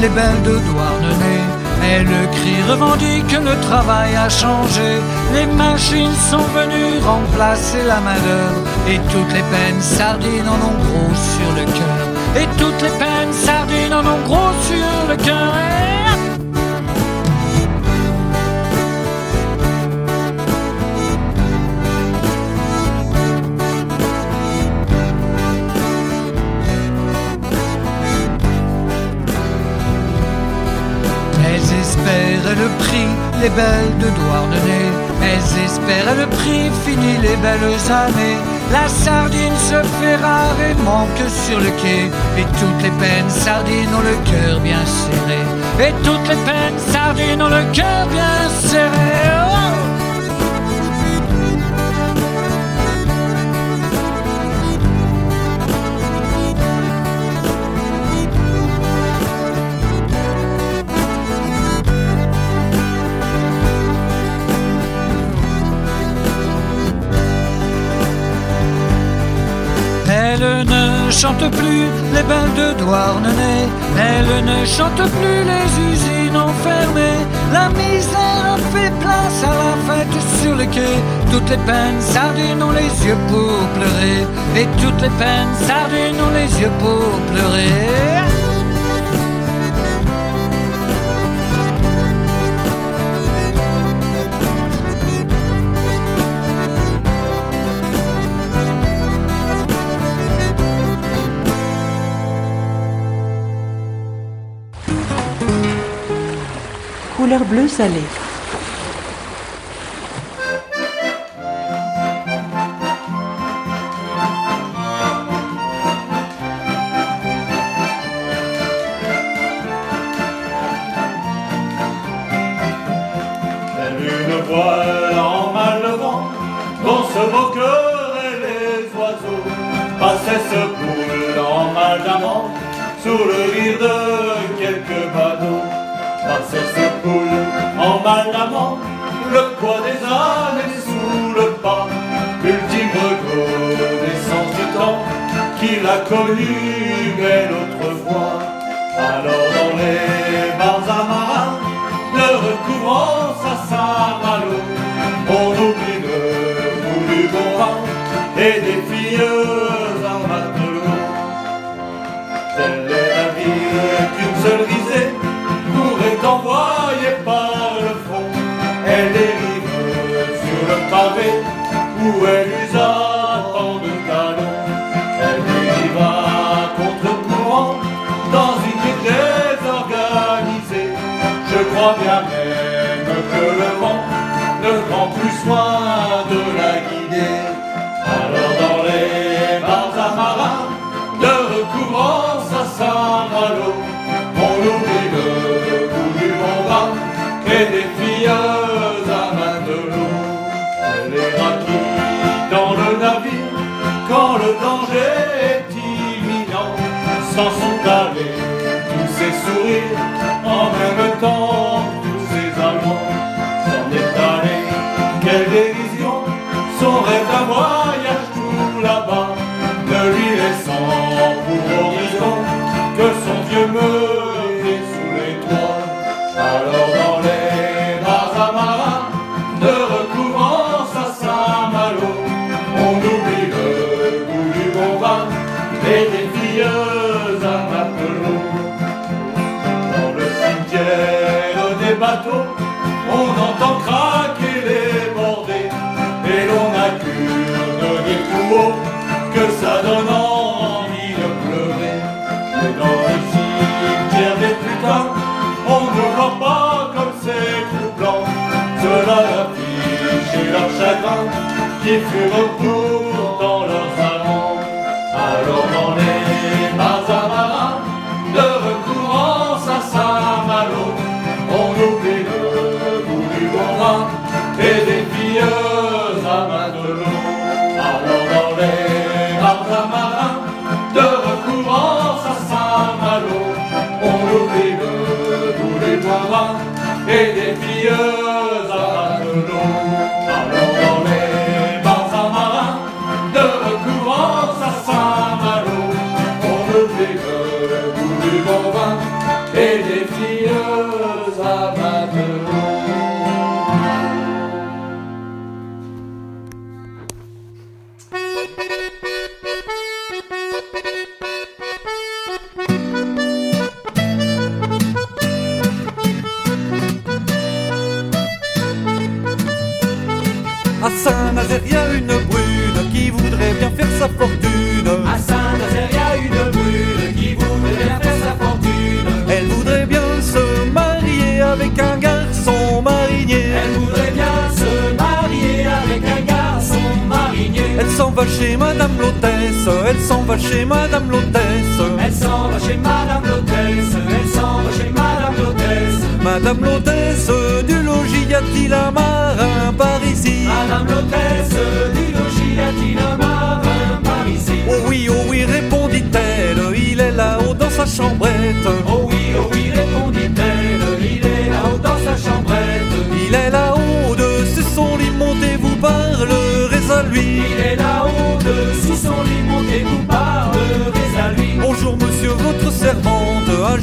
Les belles de Douarnenez. Elle crie, revendique le travail a changé. Les machines sont venues remplacer la main-d'œuvre. Et toutes les peines sardines en ont gros sur le cœur. Et toutes les peines sardines en ont gros sur le cœur. Elles espèrent le prix, les belles de Douarnenez. Elles espèrent le prix, fini les belles années. La sardine se fait rare et manque sur le quai. Et toutes les peines sardines ont le cœur bien serré. Et toutes les peines sardines ont le cœur bien serré. Oh Elle ne chante plus les belles de Douarnenez. Elle ne chante plus les usines enfermées. La misère fait place à la fête sur le quai. Toutes les peines sardines ont les yeux pour pleurer. Et toutes les peines sardines ont les yeux pour pleurer. Couleur bleu salé. cela leur fiche et leur chagrin qui furent pour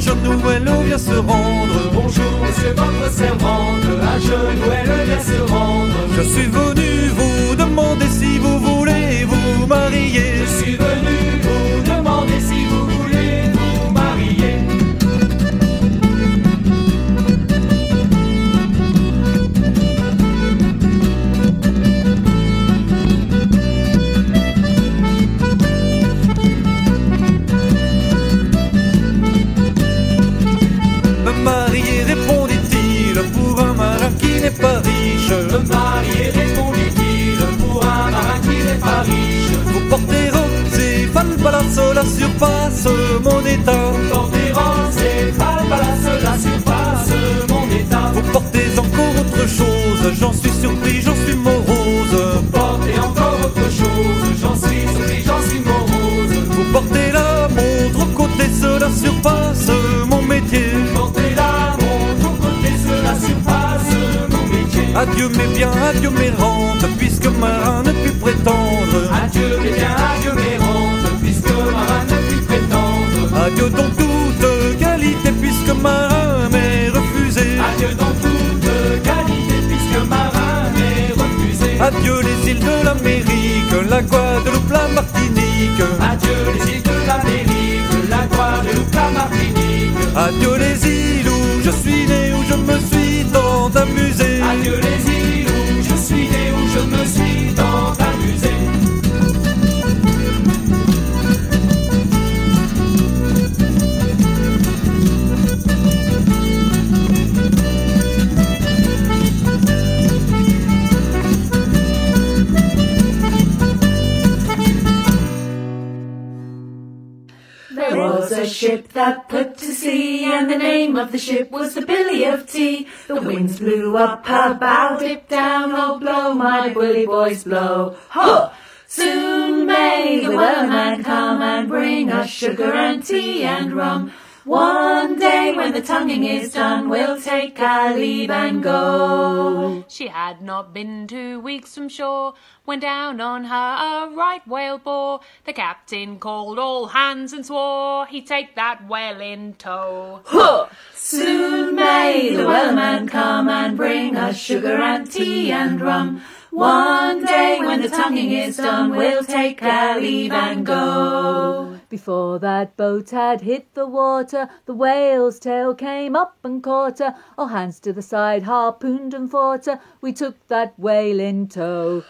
genoux, elle vient se rendre. Bonjour, monsieur votre servante, à genoux, elle vient se rendre. Je suis venu vous demander si vous voulez vous marier. Je suis venu la surface, mon état. Tempérance et palpace, la surface, mon état. Vous portez encore autre chose, j'en suis surpris, j'en suis morose. Portez encore autre chose, j'en suis surpris, j'en suis morose. Vous portez la montre aux côtés, cela surpasse mon métier. Portez la montre cela surpasse mon métier. Adieu mes biens, adieu mes rentes, puisque marin ne plus prétend Adieu donc toute qualité puisque marin m'est refusé. Adieu donc toute qualité puisque marin m'est refusé. Adieu les îles de l'Amérique, la Guadeloupe, la Martinique. Adieu les îles de l'Amérique, la Guadeloupe, la Martinique. Adieu les îles où je suis né, où je me suis tant amusé. Adieu les îles où je suis né, où je me suis tant ship that put to sea, and the name of the ship was the Billy of Tea. The winds blew up her bow, dip down, oh blow, my bully boys blow. Ho! Soon may the wellerman come and bring us sugar and tea and rum. One day when the tonguing is done, we'll take our leave and go. She had not been two weeks from shore when down on her a right whale bore. The captain called all hands and swore he'd take that whale in tow. Huh! Soon may the wellerman come and bring us sugar and tea and rum. One day when the tonguing is done, we'll take our leave and go. Before that boat had hit the water, the whale's tail came up and caught her. All hands to the side, harpooned and fought her. We took that whale in tow.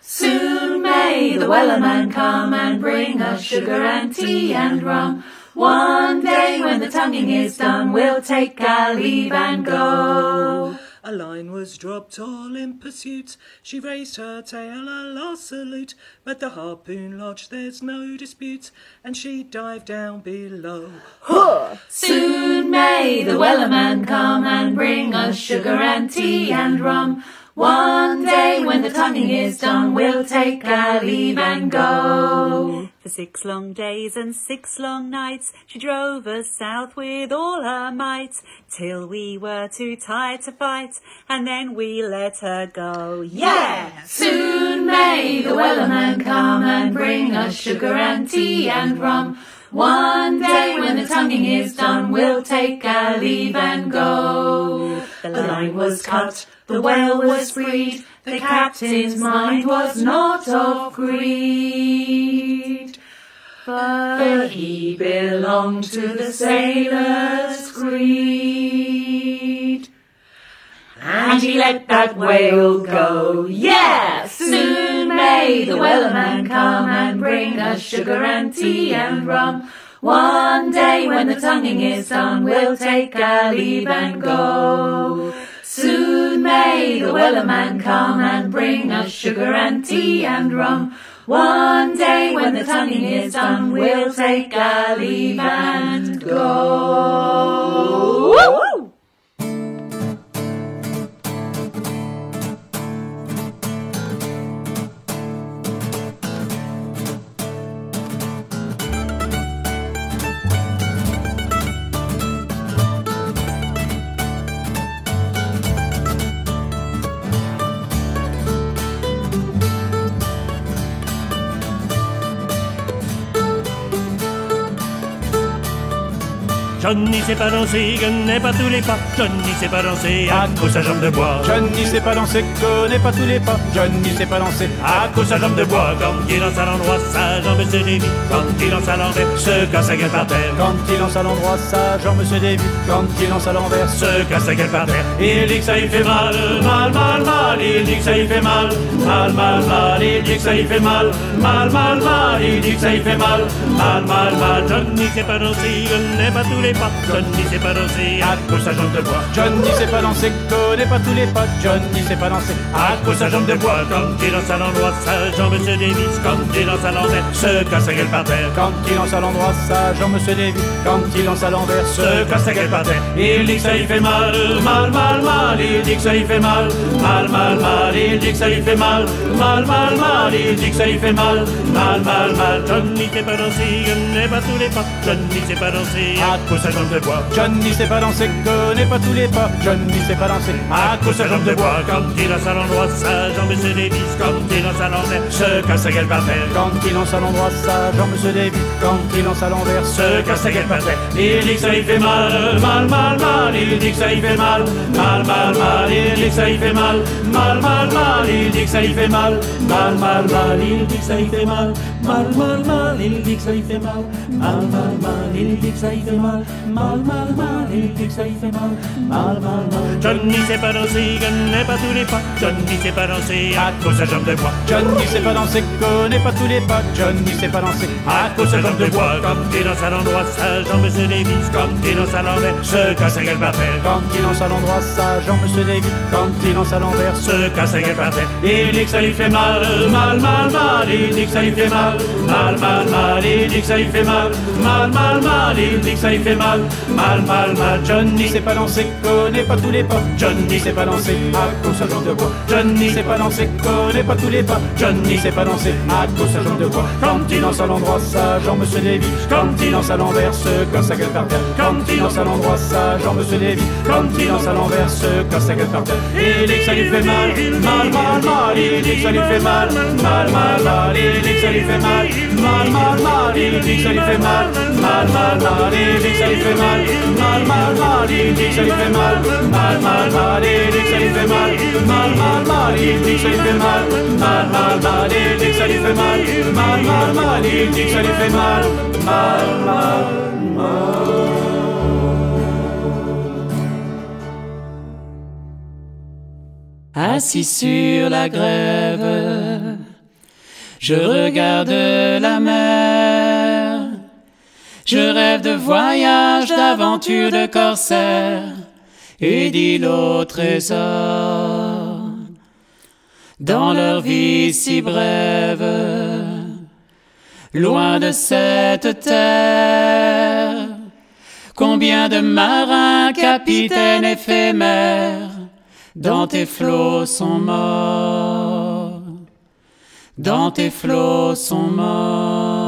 Soon may the wellerman come and bring us sugar and tea and rum. One day when the tonguing is done, we'll take our leave and go. A line was dropped all in pursuit. She raised her tail, a last salute. But the harpoon lodged, there's no dispute, and she dived down below. Soon may the wellerman come and bring us sugar and tea and rum. One day when the tonguing is done, we'll take our leave and go. For six long days and six long nights, she drove us south with all her might, till we were too tired to fight, and then we let her go. Yeah! Soon may the wellerman come and bring us sugar and tea and rum. One day when the tonguing is done, we'll take our leave and go. The line was cut, the whale was freed, the captain's mind was not of greed. But he belonged to the sailor's creed. And he let that whale go. Yeah! Soon may the wellerman come and bring us sugar and tea and rum. One day when the tonguing is done, we'll take our leave and go. Soon may the weller man come and bring us sugar and tea and rum. One day when the tonguing is done, we'll take our leave and go. Johnny sait pas danser, connaît pas tous les pas. Johnny sait pas danser, à cause sa jambe de bois. Johnny sait pas danser, connaît pas tous les pas. Johnny sait pas danser, à cause sa jambe de bois. Quand il lance à l'endroit, sa jambe se dévie. Quand il lance à l'envers, se casse la gueule par terre. Quand il lance à l'endroit, sa jambe se dévie. Quand il lance à l'envers, se casse la gueule par terre. Il dit que ça y fait mal, mal, mal, mal. Il dit que ça y fait mal, mal, mal, mal. Il dit que ça y fait mal, mal, mal, mal. Il dit que ça y fait mal, mal, mal, mal. Johnny sait pas danser, connaît pas tous les pas. Johnny sait pas danser, à cause sa jambe de bois. Johnny sait pas danser, connaît pas tous les pas. Johnny sait pas danser, à cause sa jambe de bois. Quand il lance à l'endroit, sa jambe se dévisse. Quand il lance à l'envers, se casse la gueule par terre. Quand il lance à l'endroit, sa jambe se dévie. Quand il lance à l'envers, se casse la gueule par terre. Il dit que ça lui fait mal, mal, mal, mal. Il dit que ça lui fait mal, mal, mal, mal. Il dit que ça lui fait mal, mal, mal, mal. Il dit que ça lui fait mal, mal, mal, mal. Johnny sait pas danser, connaît pas tous les pas. Johnny sait pas danser, à cause sa jambe de bois. Johnny sait pas danser, connaît pas tous les pas. Johnny sait pas danser, à cause sa jambe de bois. Quand il lance à l'endroit, sa jambe se dévisse. Quand il lance à l'envers, se casse la gueule par terre. Quand il lance à l'endroit, sa jambe se dévie. Quand il lance à l'envers, se casse la gueule par terre. Il dit que ça lui fait mal, mal, mal, mal. Il dit que ça lui fait mal, mal, mal, mal. Il dit que ça lui fait mal, mal, mal, mal. Il dit que ça lui fait mal, mal, mal, mal. Il dit que ça lui fait mal, mal, mal, mal. Il dit que ça lui fait mal, mal, mal, mal. Il dit que ça lui fait mal, Mal, mal, mal, il dit que ça lui fait mal. Mal, mal, mal. Johnny sait pas danser, connaît pas tous les pas. Johnny sait pas danser à cause sa jambe de bois. Johnny sait pas danser, connaît pas tous les pas. Johnny sait pas danser à cause sa jambe de bois. Comme il danse à l'endroit, sa jambe se dévisse. Comme il danse à l'envers, se casse gueule par terre. Quand il lance à l'endroit, sa jambe se dévisse. Quand il lance à l'envers, se casse gueule par terre. Il dit que ça lui fait mal, mal, mal, mal. Il dit que ça lui fait mal, mal, mal, mal. Il dit que ça lui fait mal, mal, mal, mal. Il dit que ça lui fait mal, mal, mal, mal. Johnny sait pas danser, connaît pas tous les pas. Johnny sait pas danser à cause sa de bois. Johnny sait pas danser, connaît pas tous les pas. Johnny sait pas danser à cause sa de bois. Quand il lance à l'endroit, sa jambe se dévie. Quand il lance à l'envers, se casse sa gueule par terre. Quand il lance à l'endroit, sa jambe se dévie. Quand il lance à l'envers, se casse sa gueule par terre. Il dit que ça lui fait mal, mal, mal, mal. Il dit que ça lui fait mal, mal, mal, mal. Il dit que ça lui fait mal, mal, mal, mal. Il dit ça lui fait mal, mal, mal, mal. Il dit ça lui fait mal, mal, mal, mal. Il dit ça lui fait mal, mal, mal, mal. Il dit ça lui fait mal, mal, mal, mal. Il dit mal, mal, mal, mal. Mal, mal, mal, mal. Ça lui fait mal, mal, mal, mal. Assis sur la grève, je regarde la mer. Je rêve de voyages, d'aventures, de corsaires. Et d'îles au trésor. Dans leur vie si brève, loin de cette terre, combien de marins, capitaines éphémères, dans tes flots sont morts, dans tes flots sont morts.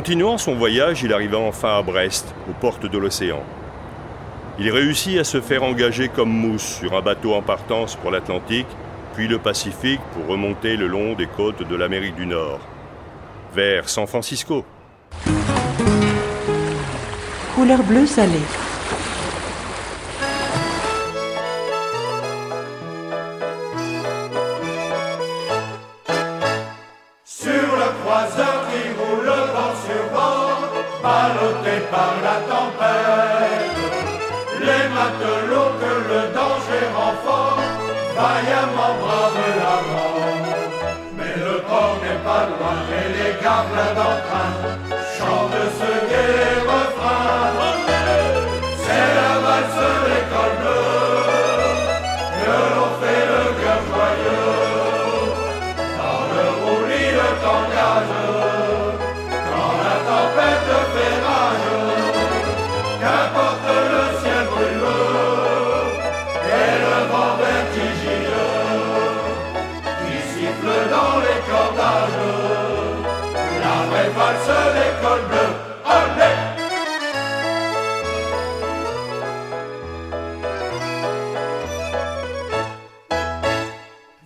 Continuant son voyage, il arriva enfin à Brest, aux portes de l'océan. Il réussit à se faire engager comme mousse sur un bateau en partance pour l'Atlantique, puis le Pacifique pour remonter le long des côtes de l'Amérique du Nord, vers San Francisco. Couleur bleue salée.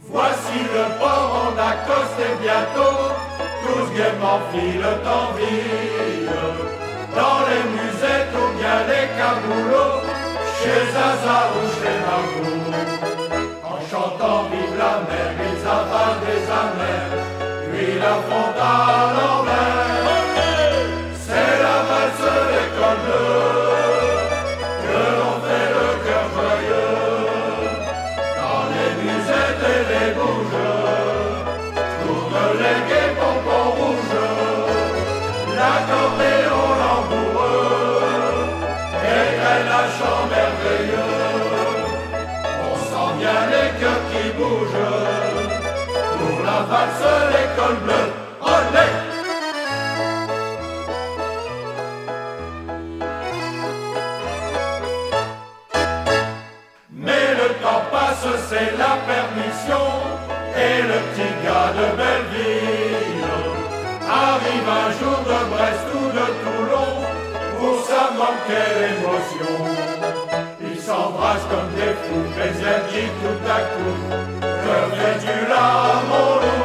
Voici le port, on accoste et bientôt Tous gaiement filent en ville. Dans les musettes ou bien les caboulots Chez Zaza ou chez En chantant vive la mer, ils avalent des amers Puis la à l'envers. Que l'on fait le cœur joyeux, quand les musettes et les bougeux tourne les guépons-pons rouges, la cornéon l'amoureux, et grève la chambre merveilleuse. On sent bien les cœurs qui bougent, pour la face de l'école bleue. comme des fous, mais les amis tout à coup, devenus là, mon loup?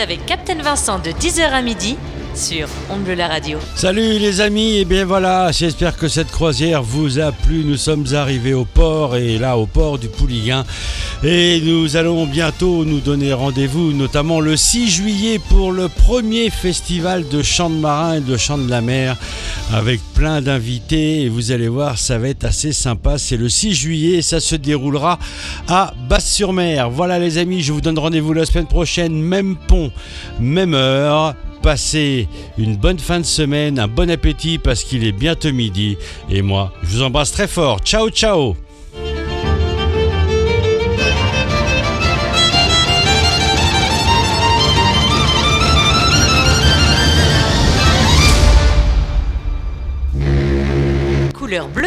Avec Captain Vincent de 10h à midi sur On Bleu la radio. Salut les amis, et bien voilà, j'espère que cette croisière vous a plu. Nous sommes arrivés au port et là au port du Pouliguen. Et nous allons bientôt nous donner rendez-vous, notamment le 6 juillet pour le premier festival de chants de marins et de chants de la mer avec plein d'invités. Et vous allez voir, ça va être assez sympa. C'est le 6 juillet et ça se déroulera à Basse-sur-Mer. Voilà les amis, je vous donne rendez-vous la semaine prochaine, même pont, même heure. passez une bonne fin de semaine, un bon appétit parce qu'il est bientôt midi. Et moi, je vous embrasse très fort. Ciao, ciao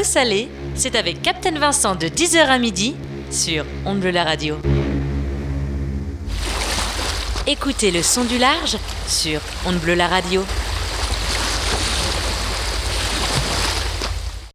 Salé, c'est avec Captain Vincent de 10h à midi sur On Bleu la radio. Écoutez le son du large sur On Bleu la radio.